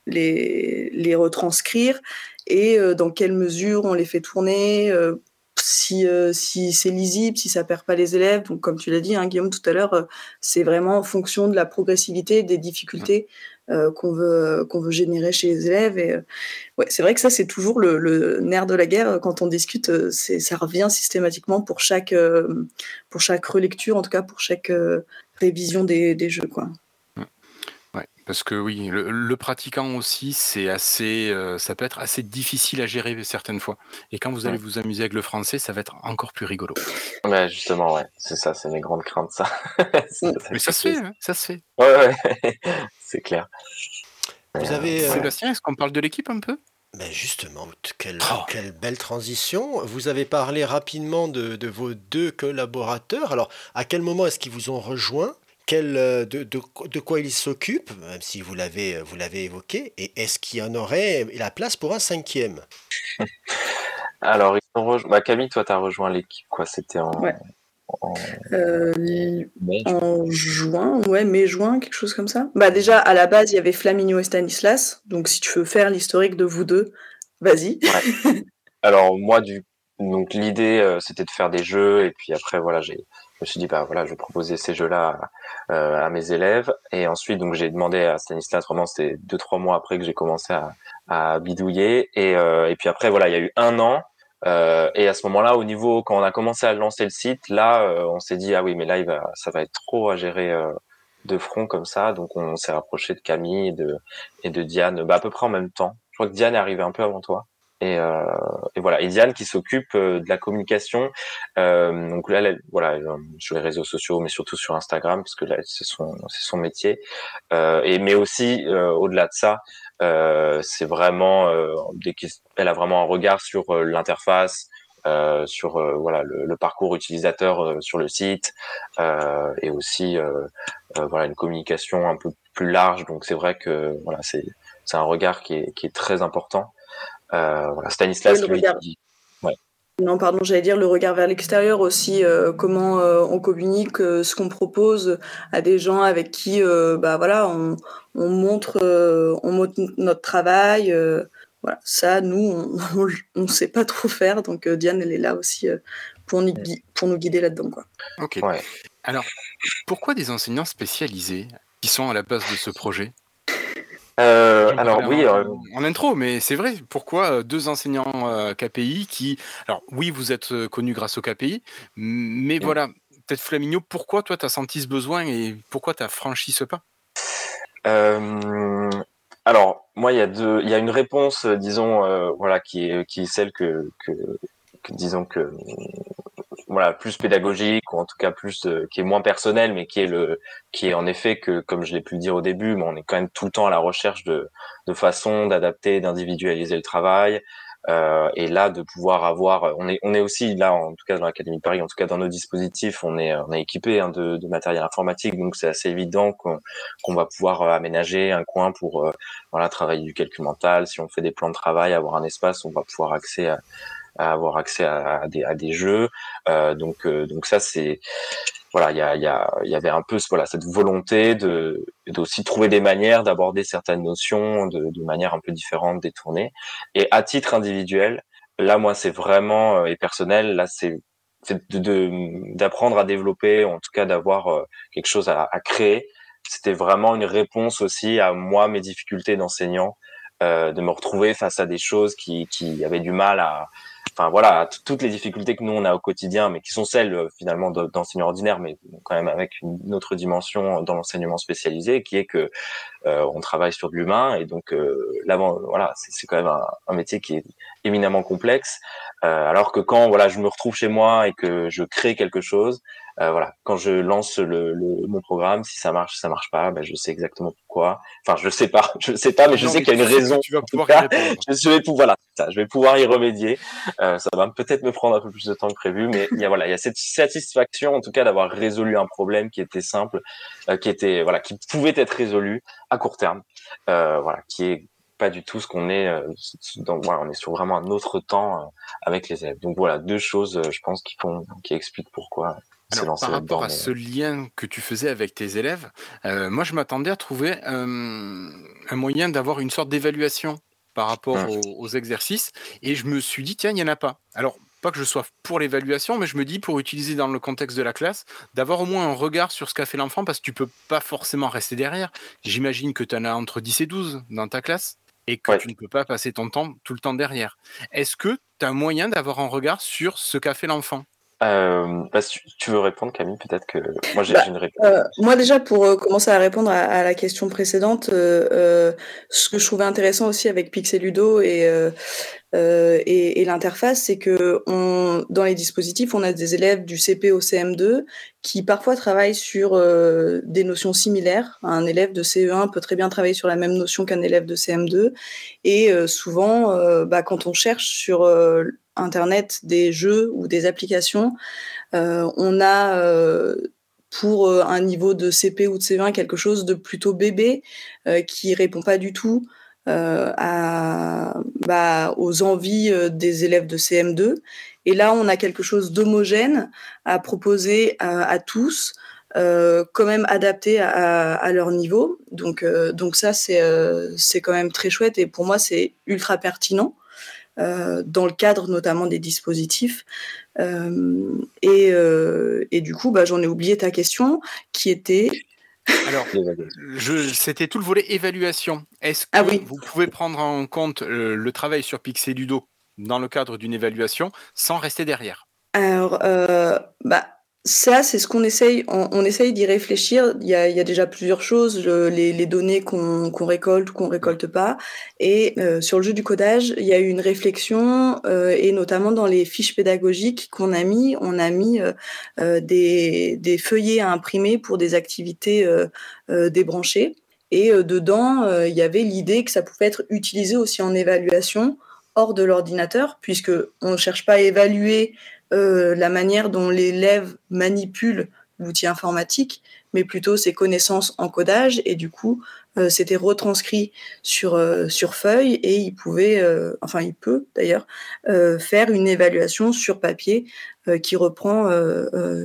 les, les retranscrire. et dans quelle mesure on les fait tourner, si, si c'est lisible, si ça perd pas les élèves. Donc, comme tu l'as dit, hein, Guillaume, tout à l'heure, c'est vraiment en fonction de la progressivité, des difficultés qu'on veut, qu'on veut générer chez les élèves. Et ouais, c'est vrai que ça, c'est toujours le, le, nerf de la guerre quand on discute. C'est, ça revient systématiquement pour chaque, pour chaque relecture, en tout cas pour chaque révision des, des jeux. Quoi. Parce que oui, le, pratiquant aussi, c'est assez, euh, ça peut être assez difficile à gérer certaines fois. Et quand vous allez vous amuser avec le français, ça va être encore plus rigolo. Ouais, justement, ouais, c'est ça, c'est mes grandes craintes, ça. Mais ça se fait, hein, ça se fait. Ouais, ouais, c'est clair. Vous avez, euh, Sébastien, est-ce qu'on parle de l'équipe un peu? Ben justement, quelle, oh. quelle, belle transition. Vous avez parlé rapidement de, de, vos deux collaborateurs. Alors, à quel moment est-ce qu'ils vous ont rejoint? Quel, euh, de, de, de, quoi il s'occupe, même si vous l'avez, vous l'avez évoqué, et est-ce qu'il y en aurait la place pour un cinquième? Alors, ils ont bah, Camille, toi, tu as rejoint l'équipe, quoi C'était en, en... Euh, en juin, ouais, mai-juin, quelque chose comme ça. Bah, déjà, à la base, il y avait Flaminio et Stanislas, donc si tu veux faire l'historique de vous deux, vas-y. Ouais. Alors, moi, du... donc l'idée, euh, c'était de faire des jeux, et puis après, voilà, j'ai je me suis dit bah voilà je vais proposer ces jeux là euh, à mes élèves. Et ensuite donc j'ai demandé à Stanislas vraiment c'était deux trois mois après que j'ai commencé à, à bidouiller. Et, euh, et puis après voilà il y a eu un an euh, et à ce moment-là au niveau quand on a commencé à lancer le site là euh, on s'est dit ah oui mais là il va ça va être trop à gérer euh, de front comme ça. Donc on s'est rapproché de Camille et de et de Diane bah à peu près en même temps. Je crois que Diane est arrivée un peu avant toi et, euh, et, voilà, et Diane qui s'occupe euh, de la communication. Euh, donc là, voilà, sur les réseaux sociaux, mais surtout sur Instagram, parce que là, c'est son, c'est son métier. Euh, et mais aussi au-delà de ça, c'est vraiment, elle a vraiment un regard sur l'interface, euh, sur euh, voilà le, le, parcours utilisateur euh, sur le site et aussi voilà une communication un peu plus large donc c'est vrai que voilà c'est c'est un regard qui est, qui est très important euh, voilà, Stanislas, lui, dit, Non, pardon, j'allais dire le regard vers l'extérieur aussi, euh, comment euh, on communique euh, ce qu'on propose à des gens avec qui, euh, bah voilà, on, on montre, euh, on montre notre travail. voilà, ça, nous, on ne sait pas trop faire, donc Diane, elle est là aussi pour, nous, pour nous guider là-dedans, quoi. Ok. Ouais. Alors, pourquoi des enseignants spécialisés qui sont à la base de ce projet? Euh, alors oui, en, euh, en, intro, mais c'est vrai. Pourquoi euh, deux enseignants euh, KPI qui, alors oui, vous êtes connus grâce au KPI, mais voilà, peut-être Flaminio, pourquoi toi tu as senti ce besoin et pourquoi tu as franchi ce pas? Alors moi, il y a deux, il y a une réponse, disons, voilà, qui est qui est celle que, que, que disons que voilà plus pédagogique ou en tout cas plus euh, qui est moins personnel mais qui est le qui est en effet que comme je l'ai pu dire au début mais on est quand même tout le temps à la recherche de de façon d'adapter d'individualiser le travail euh, et là de pouvoir avoir on est on est aussi là en tout cas dans l'académie de Paris en tout cas dans nos dispositifs on est on est équipé hein, de, matériel informatique donc c'est assez évident qu'on va pouvoir euh, aménager un coin pour euh, voilà travailler du calcul mental. Si on fait des plans de travail avoir un espace on va pouvoir accéder à à avoir accès à, à, des, à des, jeux. Euh, donc, euh, donc ça c'est voilà, il y, a, y, a, y avait un peu voilà cette volonté de d'aussi trouver des manières d'aborder certaines notions de, de manière un peu différente, détournée. Et à titre individuel, là moi c'est vraiment euh, et personnel, là c'est d'apprendre de, à développer, en tout cas d'avoir quelque chose à, à créer. C'était vraiment une réponse aussi à moi mes difficultés d'enseignant, euh, de me retrouver face à des choses qui, qui avaient du mal à, enfin voilà, toutes les difficultés que nous on a au quotidien, mais qui sont celles euh, finalement d'enseignants ordinaires, mais quand même avec une autre dimension dans l'enseignement spécialisé, qui est que euh, on travaille sur de l'humain et donc euh, là, voilà, c'est quand même un, un, métier qui est éminemment complexe. Euh, alors que quand voilà, je me retrouve chez moi et que je crée quelque chose, euh, voilà, quand je lance le, le, mon programme, si ça marche, ça marche pas, ben je sais exactement pourquoi. Enfin, je sais pas, je sais pas, mais je sais qu'il y a une raison. Tu vas pouvoir cas, je vais pouvoir, voilà, ça, je vais pouvoir y remédier. Euh, ça va peut-être me prendre un peu plus de temps que prévu, mais il y a voilà, il y a cette satisfaction en tout cas d'avoir résolu un problème qui était simple, euh, qui était voilà, qui pouvait être résolu à court terme, euh, voilà, qui est pas du tout ce qu'on est euh, dans, voilà, on est sur vraiment un autre temps euh, avec les élèves. Donc voilà, deux choses, je pense, qui font, qui expliquent pourquoi alors, par rapport à ce lien que tu faisais avec tes élèves, euh, moi je m'attendais à trouver euh, un moyen d'avoir une sorte d'évaluation par rapport Mm. aux, aux exercices. Et je me suis dit, tiens, il n'y en a pas. Alors, pas que je sois pour l'évaluation, mais je me dis, pour utiliser dans le contexte de la classe, d'avoir au moins un regard sur ce qu'a fait l'enfant, parce que tu peux pas forcément rester derrière. J'imagine que tu en as entre 10 et 12 dans ta classe, et que Ouais. tu ne peux pas passer ton temps tout le temps derrière. Est-ce que tu as un moyen d'avoir un regard sur ce qu'a fait l'enfant? Euh, bah, si tu- veux répondre, Camille Peut-être que moi j'ai Bah, une réponse. Euh, moi déjà pour euh, commencer à répondre à, à la question précédente, ce que je trouvais intéressant aussi avec Pixeludo et euh, euh, et, et l'interface, c'est que on, dans les dispositifs, on a des élèves du CP au CM2 qui parfois travaillent sur des notions similaires. Un élève de CE1 peut très bien travailler sur la même notion qu'un élève de CM2, et souvent, bah, quand on cherche sur Internet des jeux ou des applications, euh, on a euh, pour euh, un niveau de CP ou de C1 quelque chose de plutôt bébé qui répond pas du tout bah, aux envies des élèves de CM2. Et là, on a quelque chose d'homogène à proposer à, tous, quand même adapté à, leur niveau. Donc, donc ça, c'est quand même très chouette et pour moi, c'est ultra pertinent. Euh, dans le cadre notamment des dispositifs. Euh, et, euh, et, du coup, bah, j'en ai oublié ta question qui était. Alors, c'était tout le volet évaluation. Est-ce que ah oui. vous pouvez prendre en compte le travail sur Pixeludo dans le cadre d'une évaluation sans rester derrière? Alors, bah, ça, c'est ce qu'on essaye. On, on essaye d'y réfléchir. Il y, a, il y, a, déjà plusieurs choses, le, les, les, données qu'on qu récolte ou qu'on récolte pas. Et euh, sur le jeu du codage, il y a eu une réflexion, euh, et notamment dans les fiches pédagogiques qu'on a mis, on a mis euh, des, des, feuillets à imprimer pour des activités euh, débranchées. Et euh, dedans, il y avait l'idée que ça pouvait être utilisé aussi en évaluation hors de l'ordinateur, puisque on ne cherche pas à évaluer euh, la manière dont l'élève manipule l'outil informatique, mais plutôt ses connaissances en codage. Et du coup, euh, c'était retranscrit sur, euh, sur feuille et il pouvait, enfin il peut d'ailleurs, faire une évaluation sur papier qui reprend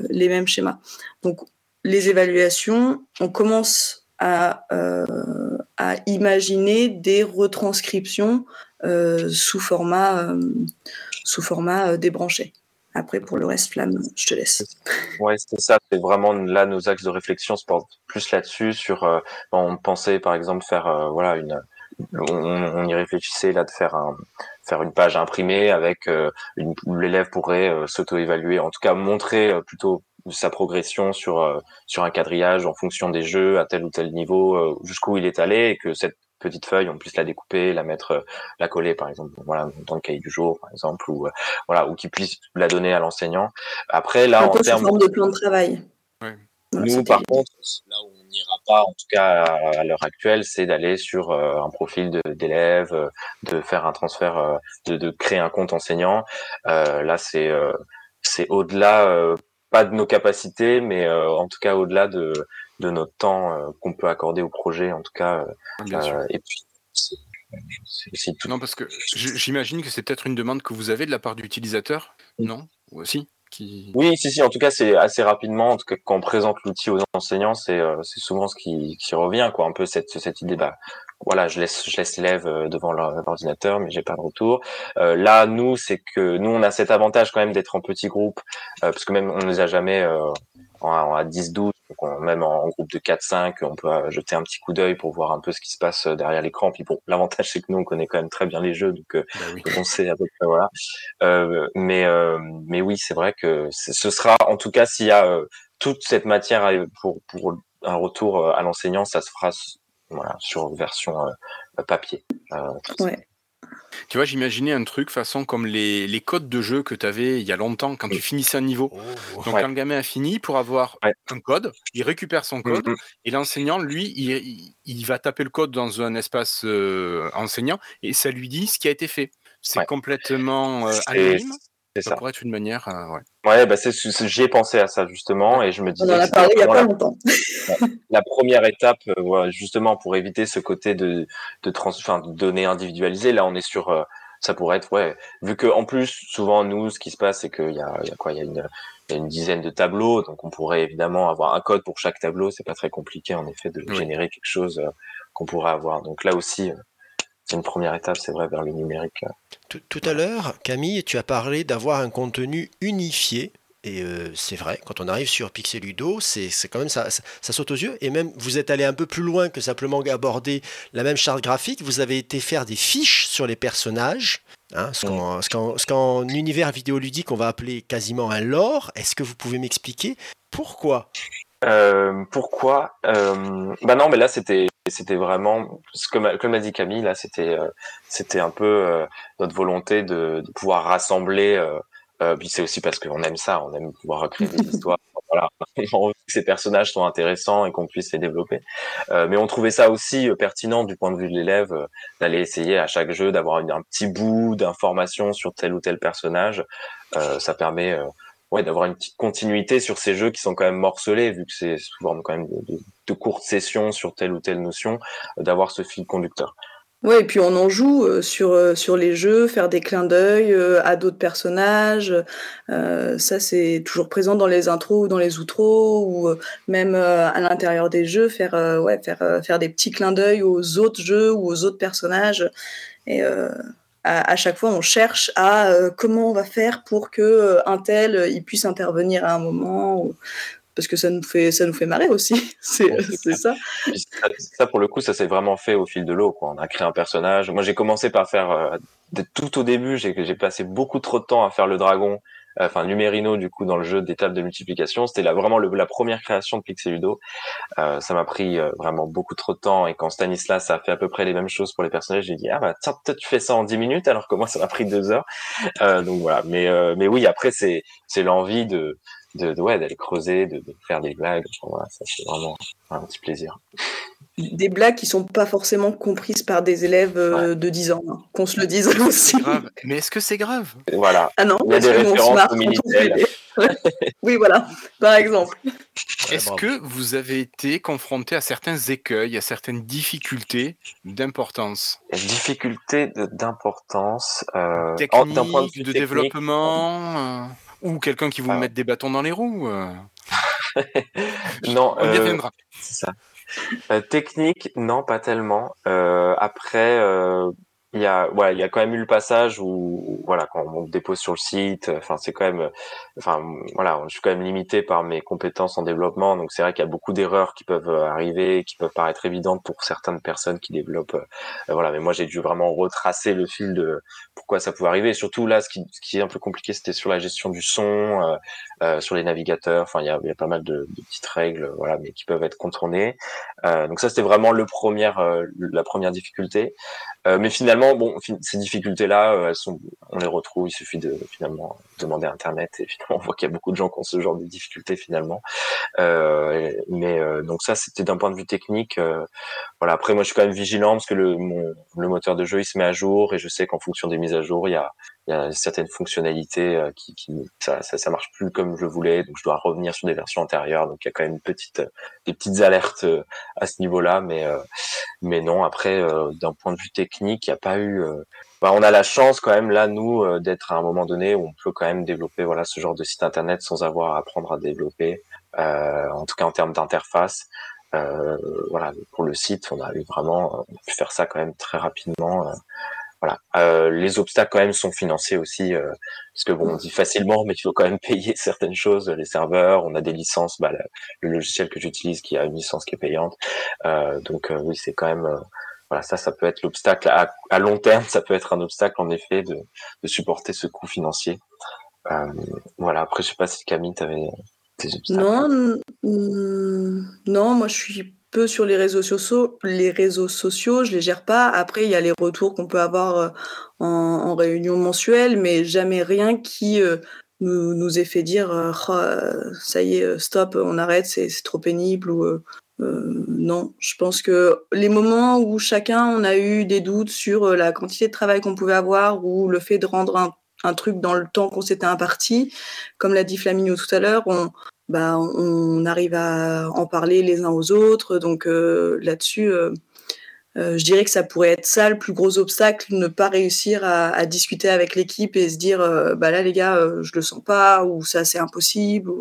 les mêmes schémas. Donc les évaluations, on commence à, à imaginer des retranscriptions sous format, sous format débranché. Après, pour le reste, Flamme, je te laisse. Ouais, c'est ça. C'est vraiment là nos axes de réflexion se portent plus là-dessus. Sur, euh, on pensait par exemple faire, euh, voilà, une, on, on, y réfléchissait là de faire un, faire une page imprimée avec euh, une, où l'élève pourrait s'auto-évaluer, en tout cas montrer plutôt sa progression sur sur un quadrillage en fonction des jeux à tel ou tel niveau jusqu'où il est allé et que cette petite feuille, on puisse la découper, la mettre, la coller par exemple, voilà, dans le cahier du jour par exemple, ou voilà, ou qu'il puisse la donner à l'enseignant. Après là, en termes forme de plan de travail? Ouais. Nous, par contre, là où on n'ira pas, en tout cas à, à l'heure actuelle, c'est d'aller sur euh, un profil d'élève, de, de, faire un transfert, euh, de, de, créer un compte enseignant. Euh, là, c'est c'est au-delà, pas de nos capacités, mais en tout cas au-delà de de notre temps euh, qu'on peut accorder au projet, en tout cas. Euh, et puis, c'est tout. Non, parce que j'imagine que c'est peut-être une demande que vous avez de la part d'utilisateurs, non? Ou aussi qui... Oui, si, si. En tout cas, c'est assez rapidement. En tout cas, quand on présente l'outil aux enseignants, c'est euh, souvent ce qui, qui revient, quoi. Un peu cette, cette idée, bah, voilà, je laisse, je laisse l'élève devant l'ordinateur, mais j'ai pas de retour. Euh, là, nous, c'est que nous, on a cet avantage quand même d'être en petit groupe, euh, parce que même on ne les a jamais euh, en, en, à 10-12, donc on, même en, groupe de 4-5, on peut jeter un petit coup d'œil pour voir un peu ce qui se passe derrière l'écran. Puis bon, l'avantage, c'est que nous, on connaît quand même très bien les jeux, donc, bah oui. donc on sait à peu près, voilà. Euh, mais, mais oui, c'est vrai que ce sera, en tout cas, s'il y a toute cette matière pour, pour un retour à l'enseignant, ça se fera voilà, sur version euh, papier. Euh, ouais. Tu vois, j'imaginais un truc façon comme les, les codes de jeu que tu avais il y a longtemps quand tu finissais un niveau. Oh, Donc, ouais. quand le gamin a fini, pour avoir ouais. un code, il récupère son code mm -hmm. et l'enseignant, lui, il, il, va taper le code dans un espace euh, enseignant et ça lui dit ce qui a été fait. C'est ouais. complètement euh, anonyme. C'est ça, ça. pourrait être une manière. ouais, ouais bah j'y ai pensé à ça justement et je me disais. On en a parlé il y a pas longtemps. La, la première étape, euh, justement, pour éviter ce côté de, de, trans, enfin, de données individualisées, là, on est sur. Euh, ça pourrait être, ouais, vu que en plus, souvent, nous, ce qui se passe, c'est qu'il y a, il y a quoi Il y a une, il y a une dizaine de tableaux, donc on pourrait évidemment avoir un code pour chaque tableau. C'est pas très compliqué, en effet, de Oui. générer quelque chose euh, qu'on pourrait avoir. Donc là aussi, euh, c'est une première étape, c'est vrai, vers le numérique. Tout, tout à l'heure, Camille, tu as parlé d'avoir un contenu unifié. Et euh, c'est vrai, quand on arrive sur Pixeludo, c'est c'est quand même ça, ça, ça saute aux yeux. Et même, vous êtes allé un peu plus loin que simplement aborder la même charte graphique. Vous avez été faire des fiches sur les personnages. hein, qu'en ce qu'en univers vidéoludique, on va appeler quasiment un lore. Est-ce que vous pouvez m'expliquer pourquoi? Euh, pourquoi euh, Bah non, mais là c'était c'était vraiment ce que m'a- comme a dit Camille là, c'était euh, c'était un peu euh, notre volonté de, de pouvoir rassembler. Euh, puis c'est aussi parce qu'on aime ça, on aime pouvoir créer des histoires. Voilà, on veut que ces personnages sont intéressants et qu'on puisse les développer. Euh, mais on trouvait ça aussi pertinent du point de vue de l'élève d'aller essayer à chaque jeu d'avoir un petit bout d'information sur tel ou tel personnage. Euh, ça permet euh, ouais, d'avoir une petite continuité sur ces jeux qui sont quand même morcelés, vu que c'est souvent quand même de, courtes sessions sur telle ou telle notion, euh, d'avoir ce fil conducteur. Ouais, et puis on en joue euh, sur, euh, sur les jeux, faire des clins d'œil à d'autres personnages. Ça, c'est toujours présent dans les intros ou dans les outros, ou même à l'intérieur des jeux, faire, ouais, faire, faire des petits clins d'œil aux autres jeux ou aux autres personnages. Et à, à chaque fois, on cherche à euh, comment on va faire pour que euh, un tel euh, il puisse intervenir à un moment. ou- Parce que ça nous fait, ça nous fait marrer aussi. C'est Ouais, ça. Ça, ça, pour le coup, ça s'est vraiment fait au fil de l'eau. On a créé un personnage. Moi, j'ai commencé par faire, tout au début, j'ai passé beaucoup trop de temps à faire le dragon, enfin Numérino, du coup, dans le jeu des tables de multiplication. C'était là, vraiment le, la première création de Pixeludo. Euh, ça m'a pris euh, vraiment beaucoup trop de temps. Et quand Stanislas a fait à peu près les mêmes choses pour les personnages, j'ai dit, ah bah tiens, peut-être tu fais ça en 10 minutes, alors que moi, ça m'a pris deux heures. Euh, donc voilà. Mais, euh, mais oui, après, c'est c'est l'envie de, de, de ouais, d'aller creuser, de, de faire des blagues. Voilà, ça, c'est vraiment un petit plaisir. des blagues qui sont pas forcément comprises par des élèves euh, de 10 ans, hein, qu'on se le dise aussi. Grave. Mais est-ce que c'est grave? Voilà. Ah non, Il y a parce des références au Minitel. oui, voilà, par exemple. Est-ce bravo. que vous avez été confronté à certains écueils, à certaines difficultés d'importance? Difficulté de- d'importance. Euh, Technique, de vue de technique, développement euh, Ou quelqu'un qui vous Ah. mette des bâtons dans les roues euh, Non, On y euh, reviendra. c'est ça. Euh, technique, non, pas tellement. Après, il y a, ouais, il y a quand même eu le passage où, voilà, quand on dépose sur le site, enfin, c'est quand même, enfin, voilà, je suis quand même limité par mes compétences en développement, donc c'est vrai qu'il y a beaucoup d'erreurs qui peuvent euh, arriver, qui peuvent paraître évidentes pour certaines personnes qui développent, euh, voilà, mais moi j'ai dû vraiment retracer le fil de pourquoi ça pouvait arriver. Et surtout là, ce qui, ce qui est un peu compliqué, c'était sur la gestion du son, euh, euh, sur les navigateurs. Enfin, il y a, il y a pas mal de, de petites règles, voilà, mais qui peuvent être contournées. Euh, donc ça, c'était vraiment le premier, euh, la première difficulté. Euh, mais finalement, bon, ces difficultés-là, euh, elles sont, on les retrouve. Il suffit de finalement demander à Internet et finalement, on voit qu'il y a beaucoup de gens qui ont ce genre de difficultés finalement. Euh, mais euh, donc ça, c'était d'un point de vue technique. voilà. Après, moi, je suis quand même vigilant parce que le, le moteur de jeu, il se met à jour et je sais qu'en fonction des mises à jour, il y a, il y a certaines fonctionnalités euh, qui, qui ça, plus comme je voulais, donc je dois revenir sur des versions antérieures. Donc il y a quand même des petites alertes euh, à ce niveau-là, mais euh, mais non. Après, d'un point de vue technique, il n'y a pas eu. bah, on a la chance quand même là, nous, d'être à un moment donné où on peut quand même développer voilà ce genre de site internet sans avoir à apprendre à développer. En tout cas en termes d'interface. Voilà, pour le site, on a eu vraiment pu faire ça quand même très rapidement. Voilà. Euh, les obstacles quand même sont financiers aussi, euh, parce que bon, on dit facilement, mais il faut quand même payer certaines choses, les serveurs, on a des licences, bah, le, logiciel que j'utilise qui a une licence qui est payante, euh, donc euh, oui, c'est quand même, euh, voilà, ça, ça peut être l'obstacle à, long terme, ça peut être un obstacle en effet de, de supporter ce coût financier. Euh, voilà. Après, je sais pas si Camille, t'avais des obstacles. Non, non, moi je suis peu sur les réseaux sociaux. Les réseaux sociaux, je les gère pas. Après, il y a les retours qu'on peut avoir euh, en, réunion mensuelle, mais jamais rien qui euh, nous, nous ait fait dire euh, Oh, ça y est, stop, on arrête, c'est trop pénible. Ou, non, je pense que les moments où chacun on a eu des doutes sur la quantité de travail qu'on pouvait avoir ou le fait de rendre un, un truc dans le temps qu'on s'était imparti, comme l'a dit Flaminio tout à l'heure, on, bah, on arrive à en parler les uns aux autres. Donc euh, là-dessus, euh, euh, je dirais que ça pourrait être ça le plus gros obstacle, ne pas réussir à, discuter avec l'équipe et se dire, bah là les gars, je le sens pas ou ça c'est impossible.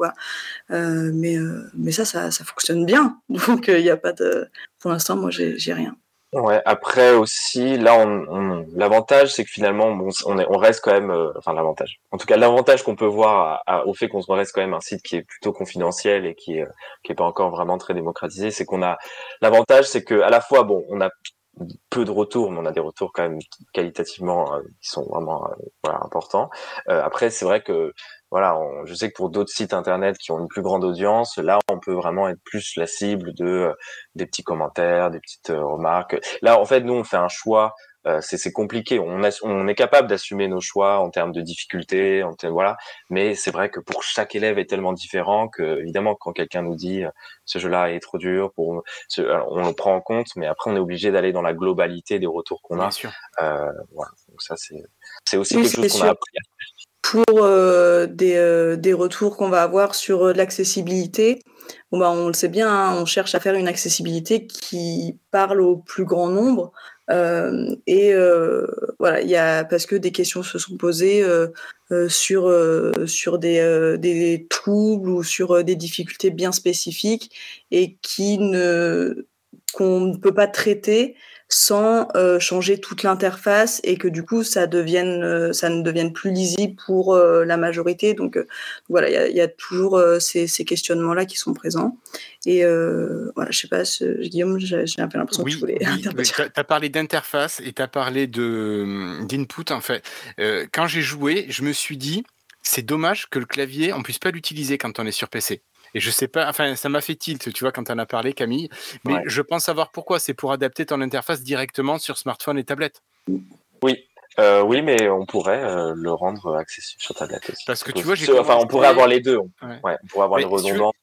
Mais, mais ça, ça, fonctionne bien. Donc il a pas de, pour l'instant, moi j'ai rien. Ouais. Après aussi, là, on, on- l'avantage, c'est que finalement, bon, on, est, on reste quand même, euh, enfin l'avantage. En tout cas, l'avantage qu'on peut voir à- à- au fait qu'on reste quand même un site qui est plutôt confidentiel et qui est, qui est pas encore vraiment très démocratisé, c'est qu'on a l'avantage, c'est que à la fois, bon, on a peu de retours, mais on a des retours quand même qualitativement euh, qui sont vraiment euh, voilà, importants. Euh, après, c'est vrai que voilà, on- je sais que pour d'autres sites internet qui ont une plus grande audience, là, on peut vraiment être plus la cible de euh, des petits commentaires, des petites euh, remarques. Là, en fait, nous, on fait un choix. euh, c'est c'est compliqué. On, a- on est capable d'assumer nos choix en termes de difficultés, en termes- voilà. Mais c'est vrai que pour chaque élève est tellement différent que, évidemment, quand quelqu'un nous dit euh, ce jeu-là est trop dur, pour, ce- alors, on le prend en compte, mais après, on est obligé d'aller dans la globalité des retours qu'on a. Bien sûr. Euh, voilà. Donc ça, c'est c'est aussi Oui, quelque chose qu'on a appris. Pour euh, des, euh, des retours qu'on va avoir sur euh, l'accessibilité, bon bah, on le sait bien, hein, on cherche à faire une accessibilité qui parle au plus grand nombre. Et voilà, il y a parce que des questions se sont posées sur sur des, des troubles ou sur des difficultés bien spécifiques et qui ne qu'on ne peut pas traiter sans euh, changer toute l'interface et que du coup ça devienne euh, ça ne devienne plus lisible pour euh, la majorité. Donc voilà il y a, y a, toujours ces, ces questionnements là qui sont présents. Et voilà je sais pas ce, Guillaume j'ai un peu l'impression oui, que tu voulais oui, tu as, parlé d'interface et tu as parlé de d'input en fait. Quand j'ai joué je me suis dit c'est dommage que le clavier on puisse pas l'utiliser quand on est sur PC et je sais pas, enfin, ça m'a fait tilt, tu vois, quand on a parlé, Camille. Mais ouais. je pense savoir pourquoi. C'est pour adapter ton interface directement sur smartphone et tablette. Oui. Euh, oui, mais on pourrait euh, le rendre accessible sur tablette aussi. Parce que tu vois, j'ai enfin, on pourrait avoir les deux. On, ouais. Ouais, on pourrait avoir mais une redondance.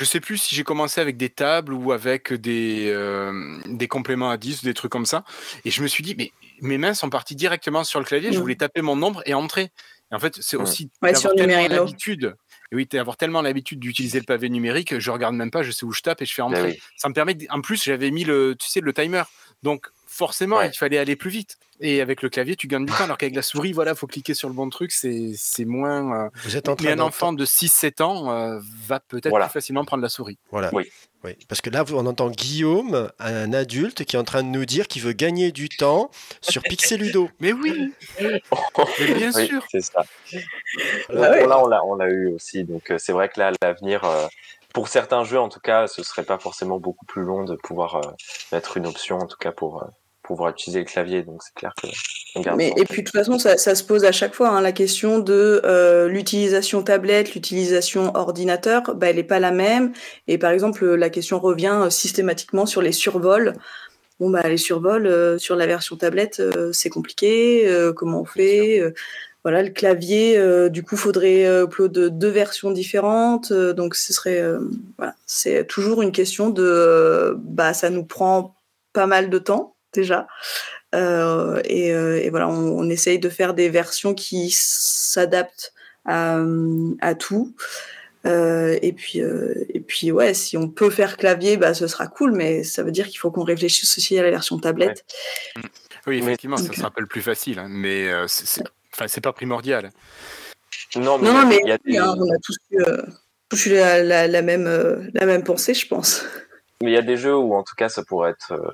Je sais plus si j'ai commencé avec des tables ou avec des, euh, des compléments à 10 ou des trucs comme ça. Et je me suis dit, mais mes mains sont parties directement sur le clavier. Je voulais taper mon nombre et entrer. Et en fait, c'est aussi ouais, d'avoir tellement l'habitude. Et oui, avoir tellement l'habitude d'utiliser le pavé numérique, je regarde même pas, je sais où je tape et je fais entrer. Oui. Ça me permet, de... en plus, j'avais mis le, tu sais, le timer. Donc, forcément, ouais. il fallait aller plus vite. Et avec le clavier, tu gagnes du temps. Alors qu'avec la souris, voilà, faut cliquer sur le bon truc, c'est, moins. Euh... Vous êtes en train Mais un enfant de 6-7 ans euh, va peut-être voilà. plus facilement prendre la souris. Voilà. Oui. Oui, parce que là, on entend Guillaume, un adulte, qui est en train de nous dire qu'il veut gagner du temps sur Pixeludo. Mais oui Mais bien oui, sûr C'est ça. Là, ouais. là, on l'a, on l'a eu aussi. Donc, c'est vrai que là, l'avenir, euh, pour certains jeux, en tout cas, ce serait pas forcément beaucoup plus long de pouvoir euh, mettre une option, en tout cas, pour, euh, pouvoir utiliser le clavier. Donc, c'est clair que. On garde Mais, et puis, de toute façon, ça, ça se pose à chaque fois. Hein, la question de euh, l'utilisation tablette, l'utilisation ordinateur, bah, elle n'est pas la même. Et par exemple, la question revient systématiquement sur les survols. Bon, bah, les survols sur la version tablette, c'est compliqué. comment on fait voilà, le clavier, euh, du coup, faudrait upload deux versions différentes. Euh, donc, ce serait, euh, voilà, c'est toujours une question de, bah, ça nous prend pas mal de temps déjà. Euh, et, et, voilà, on, on, essaye de faire des versions qui s'adaptent à, à, tout. et puis, et puis, ouais, si on peut faire clavier, bah, ce sera cool, mais ça veut dire qu'il faut qu'on réfléchisse aussi à la version tablette. Ouais. Oui, effectivement, ça sera pas le plus facile, hein, mais c'est Enfin, c'est pas primordial. Non, mais, non, mais il y a des... hein, on a tous eu, euh, tous eu la, la, la, même, euh, la même pensée, je pense. Mais il y a des jeux où, en tout cas, ça pourrait être euh,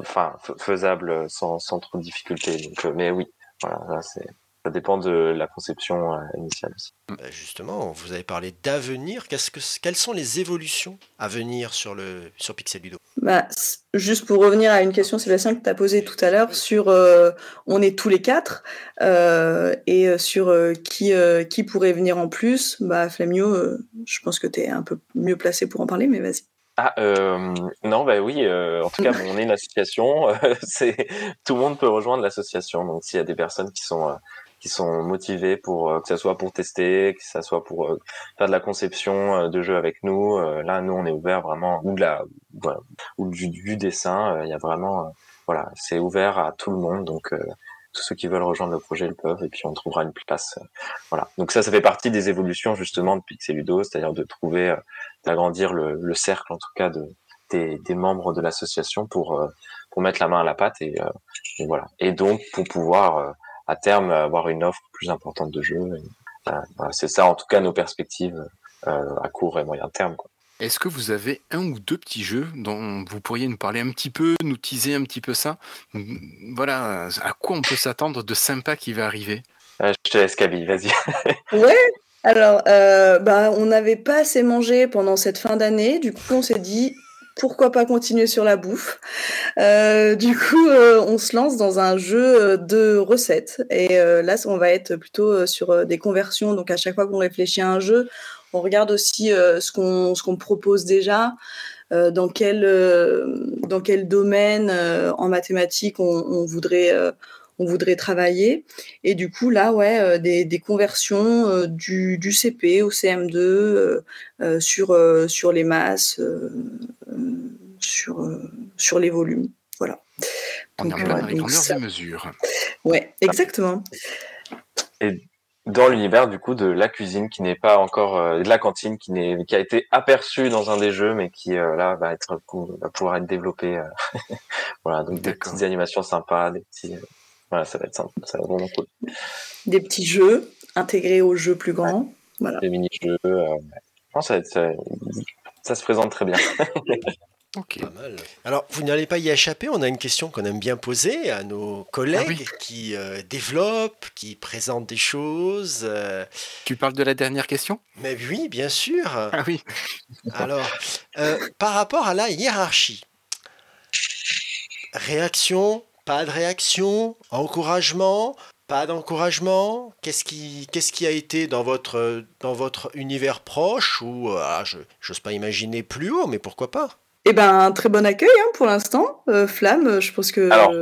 enfin, faisable sans, sans trop de difficultés. Donc, euh, mais oui, voilà, là, c'est ça dépend de la conception euh, initiale aussi. Bah justement, vous avez parlé d'avenir. Qu'est-ce que, quelles sont les évolutions à venir sur, le, sur Pixel Ludo? Bah, Juste pour revenir à une question, Sébastien, que tu as posée tout à l'heure sur euh, on est tous les quatre euh, et sur euh, qui, qui pourrait venir en plus. Bah, Flamio, je pense que tu es un peu mieux placé pour en parler, mais vas-y. Ah euh, non bah oui euh, en tout cas bon, on est une association euh, c'est tout le monde peut rejoindre l'association donc s'il y a des personnes qui sont qui sont motivés pour euh, que ça soit pour tester, que ça soit pour euh, faire de la conception euh, de jeux avec nous. là, nous, on est ouvert vraiment ou de la voilà, ou du, dessin. Il y a vraiment voilà, c'est ouvert à tout le monde. Donc tous ceux qui veulent rejoindre le projet le peuvent et puis on trouvera une place. voilà. Donc ça, ça fait partie des évolutions justement de Pixeludo, c'est-à-dire de trouver, d'agrandir le, le, cercle en tout cas de des, des membres de l'association pour pour mettre la main à la pâte et, et voilà. Et donc pour pouvoir à terme avoir une offre plus importante de jeux. Euh, c'est ça, en tout cas, nos perspectives euh, à court et moyen terme. Quoi. Est-ce que vous avez un ou deux petits jeux dont vous pourriez nous parler un petit peu, nous teaser un petit peu ça? Voilà, à quoi on peut s'attendre de sympa qui va arriver? Euh, je te laisse, Kaby, vas-y. Ouais. Alors, euh, bah, on n'avait pas assez mangé pendant cette fin d'année. Du coup, on s'est dit pourquoi pas continuer sur la bouffe. Euh, du coup, euh, on se lance dans un jeu euh, de recettes. Et là, on va être plutôt sur des conversions. Donc, à chaque fois qu'on réfléchit à un jeu, on regarde aussi ce qu'on propose déjà. dans quel dans quel domaine en mathématiques on, voudrait on voudrait travailler et du coup là ouais euh, des, des conversions euh, du, du CP au CM2 euh, euh, sur euh, sur les masses sur euh, sur les volumes voilà On Donc, en ça- et mesures. ouais exactement Dans l'univers, du coup, de la cuisine qui n'est pas encore, euh, de la cantine qui n'est, qui a été aperçue dans un des jeux, mais qui, euh, là, va être, va pouvoir être développé. euh, voilà. Donc, des petites animations sympas, des petits, euh, voilà, ça va être sympa, ça va être vraiment cool. des petits jeux intégrés aux jeux plus grands voilà Des mini-jeux, euh, ça va être, ça, ça se présente très bien. Ok. Pas mal. Alors, vous n'allez pas y échapper, on a une question qu'on aime bien poser à nos collègues Ah oui. qui euh, développent, qui présentent des choses. euh, Tu parles de la dernière question? Mais oui, bien sûr. Ah oui. Alors, euh, par rapport à la hiérarchie, réaction, pas de réaction, encouragement, pas d'encouragement, qu'est-ce qui, qu'est-ce qui a été dans votre, dans votre univers proche ou euh, ah, je n'ose pas imaginer plus haut, mais pourquoi pas? Eh ben un très bon accueil hein, pour l'instant Euh, Flamme je pense que Alors,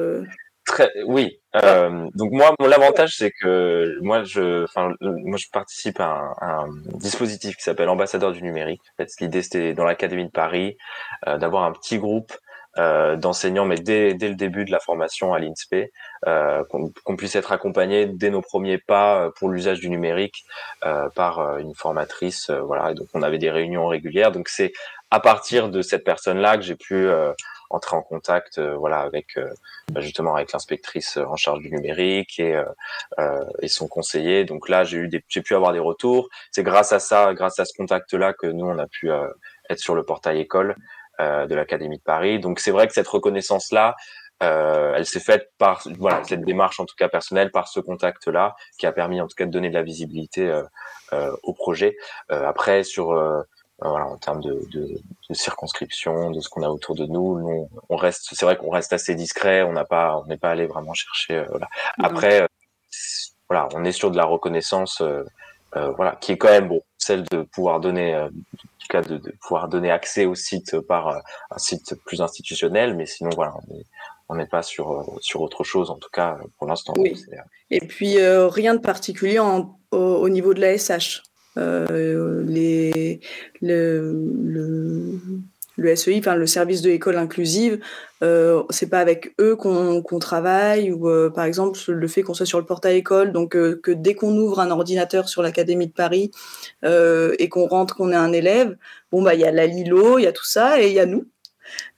Très, oui. Euh, donc moi, mon avantage, c'est que moi, je, enfin, le- moi, je participe à un, à un dispositif qui s'appelle Ambassadeur du numérique. En fait, l'idée, c'était dans l'académie de Paris euh, d'avoir un petit groupe euh, d'enseignants, mais dès, dès le début de la formation à l'INSPE, euh, qu'on puisse être accompagné dès nos premiers pas euh, pour l'usage du numérique euh, par euh, une formatrice. euh, voilà. Et donc, on avait des réunions régulières. Donc, c'est à partir de cette personne-là que j'ai pu entrer en contact, voilà, avec bah, justement avec l'inspectrice en charge du numérique et, et son conseiller. Donc là, j'ai eu des, j'ai pu avoir des retours. C'est grâce à ça, grâce à ce contact-là, que nous on a pu être sur le portail école de l'Académie de Paris. Donc c'est vrai que cette reconnaissance-là, euh, elle s'est faite par voilà cette démarche en tout cas personnelle, par ce contact-là, qui a permis en tout cas de donner de la visibilité euh, euh, au projet. Euh, après sur euh, voilà, en termes de, de, de circonscription, de ce qu'on a autour de nous, nous, on reste, c'est vrai qu'on reste assez discret, on n'a pas, on n'est pas allé vraiment chercher. euh, voilà. Après, euh, voilà, on est sur de la reconnaissance, euh, euh, voilà, qui est quand même bon, celle de pouvoir donner, euh, cas, de, de pouvoir donner accès au site par euh, un site plus institutionnel, mais sinon, voilà, on est- on n'est pas sur euh, sur autre chose, en tout cas pour l'instant. Oui. Et puis euh, rien de particulier en- au, au niveau de la SH. Euh, les, le, le, le SEI, enfin le service de école inclusive, euh, c'est pas avec eux qu'on qu'on travaille ou euh, par exemple le fait qu'on soit sur le portail école, donc euh, que dès qu'on ouvre un ordinateur sur l'Académie de Paris euh, et qu'on rentre, qu'on est un élève, bon bah il y a la Lilo, il y a tout ça et il y a nous.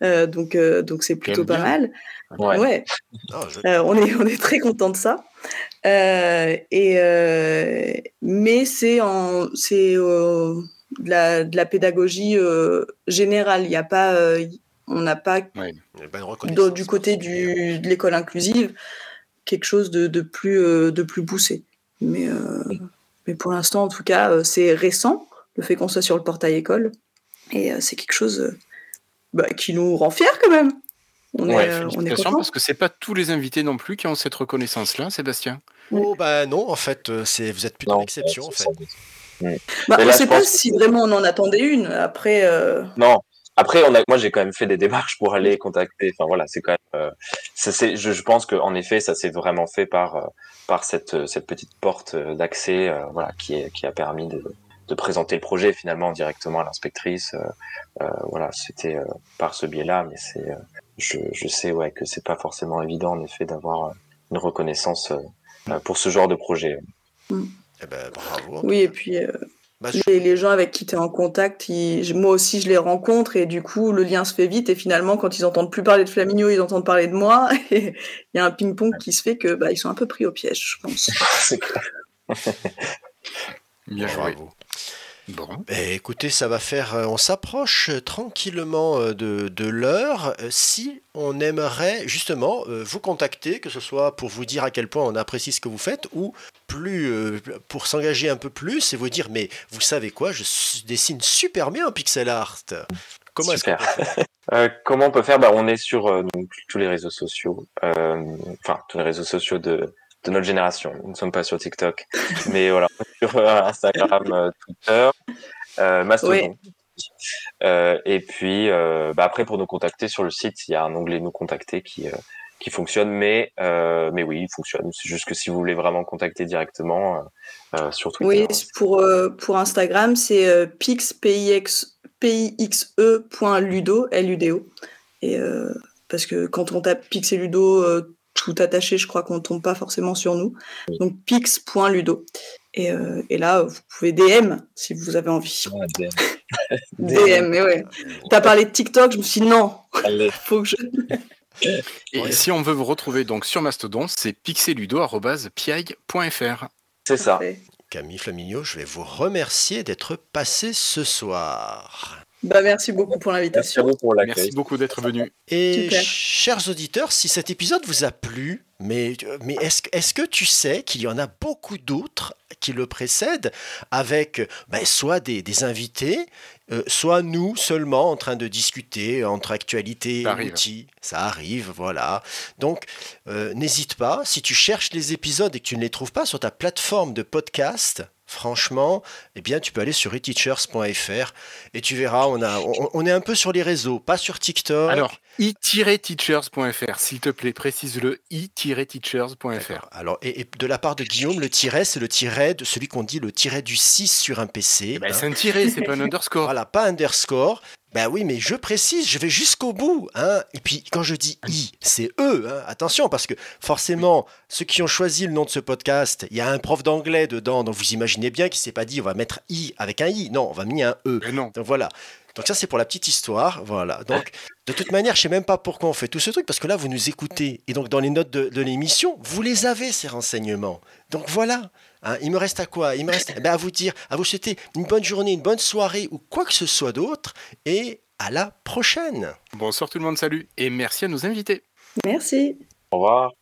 Euh, donc euh, donc c'est plutôt pas mal. Ouais. ouais. Ah, je- Euh, on, est, on est très content de ça. Euh, et, euh, mais c'est en c'est euh, de, la, de la pédagogie euh, générale. Il y a pas, euh, on n'a pas une du côté du, de l'école inclusive quelque chose de, de plus euh, de plus poussé. Mais euh, mais pour l'instant, en tout cas, euh, c'est récent le fait qu'on soit sur le portail école et euh, c'est quelque chose euh, bah, qui nous rend fiers quand même. On Ouais, est, euh, on est parce que c'est pas tous les invités non plus qui ont cette reconnaissance-là, Sébastien. Oh, bah non, en fait, c'est, vous êtes plutôt Non, l'exception, en fait. Bah, Mais on ne sait pas pense si vraiment on en attendait une. Après, euh, Non. Après, on a, moi, j'ai quand même fait des démarches pour aller contacter. Enfin voilà, c'est quand même. euh, ça, c'est- je, je pense qu'en effet, ça s'est vraiment fait par euh, par cette cette petite porte d'accès, voilà, qui est qui a permis de de présenter le projet finalement directement à l'inspectrice. voilà, c'était par ce biais-là, mais c'est, je, je sais ouais que c'est pas forcément évident en effet d'avoir une reconnaissance pour ce genre de projet. Eh ben, bravo. oui, et puis euh, Bah, je- les, les gens avec qui tu es en contact, ils- moi aussi je les rencontre et du coup le lien se fait vite et finalement quand ils entendent plus parler de Flaminio, ils entendent parler de moi et il y a un ping-pong qui se fait que bah, ils sont un peu pris au piège, je pense. c'est clair. Bien joué. Bravo. Bon. Eh, écoutez, ça va faire. euh, On s'approche euh, tranquillement euh, de, de l'heure. Si on aimerait justement vous contacter, que ce soit pour vous dire à quel point on apprécie ce que vous faites, ou plus pour s'engager un peu plus et vous dire mais vous savez quoi, je dessine super bien en pixel art. Comment est-ce qu'on Super. peut faire? Euh, comment on peut faire? Bah, On est sur euh, donc, tous les réseaux sociaux, euh, enfin tous les réseaux sociaux de, de notre génération. Nous ne sommes pas sur TikTok, mais voilà, sur euh, Instagram, euh, Twitter, euh, Mastodon. Euh, et puis euh, bah, après pour nous contacter sur le site, il y a un onglet nous contacter qui euh, qui fonctionne, mais mais oui, il fonctionne. C'est juste que si vous voulez vraiment contacter directement sur Twitter. Oui, pour, pour Instagram, c'est pix, P-I-X, P-I-X-E.ludo, L-U-D-O. Et, parce que quand on tape Pix et Ludo, tout attaché, je crois qu'on tombe pas forcément sur nous. Donc pix.ludo. Et, euh, et là, vous pouvez DM si vous avez envie. DM, mais ouais. T'as parlé de TikTok, je me suis dit non, Allez. faut que je. Et Ouais. si on veut vous retrouver donc sur Mastodon, c'est pixeludo.piaille.fr. C'est ça. Camille Flaminio, je vais vous remercier d'être passé ce soir. Bah, merci beaucoup pour l'invitation. pour. Merci beaucoup d'être venu. Et Super. chers auditeurs, si cet épisode vous a plu, mais, mais est-ce que- est-ce que tu sais qu'il y en a beaucoup d'autres qui le précèdent avec ben, soit des, des invités, euh, soit nous seulement en train de discuter entre actualité et Ça arrive. outils Ça arrive, voilà. Donc, euh, n'hésite pas, si tu cherches les épisodes et que tu ne les trouves pas sur ta plateforme de podcast, franchement, eh bien, tu peux aller sur eteachers.fr et tu verras, on, a, on, on est un peu sur les réseaux, pas sur TikTok. Alors, i-teachers.fr, s'il te plaît, précise-le, i-teachers.fr. D'accord. Alors, et, et de la part de Guillaume, le tiret, c'est le tiret de celui qu'on dit le tiret du 6 sur un PC. Ben, hein. c'est un tiré, c'est pas un underscore. Voilà, pas underscore. Ben oui, mais je précise, je vais jusqu'au bout. Hein. Et puis, quand je dis I, c'est eux. Hein. Attention, parce que forcément, ceux qui ont choisi le nom de ce podcast, il y a un prof d'anglais dedans, donc vous imaginez bien qu'il s'est pas dit on va mettre I avec un I. Non, on va mettre un E. Mais non. Donc voilà. Donc ça c'est pour la petite histoire, voilà. Donc de toute manière, je sais même pas pourquoi on fait tout ce truc parce que là vous nous écoutez et donc dans les notes de, de l'émission, vous les avez ces renseignements. Donc voilà. Hein, il me reste à quoi? Il me reste eh ben, à vous dire, à vous souhaiter une bonne journée, une bonne soirée ou quoi que ce soit d'autre et à la prochaine. Bonsoir tout le monde, salut. Et merci à nos invités. Merci. Au revoir.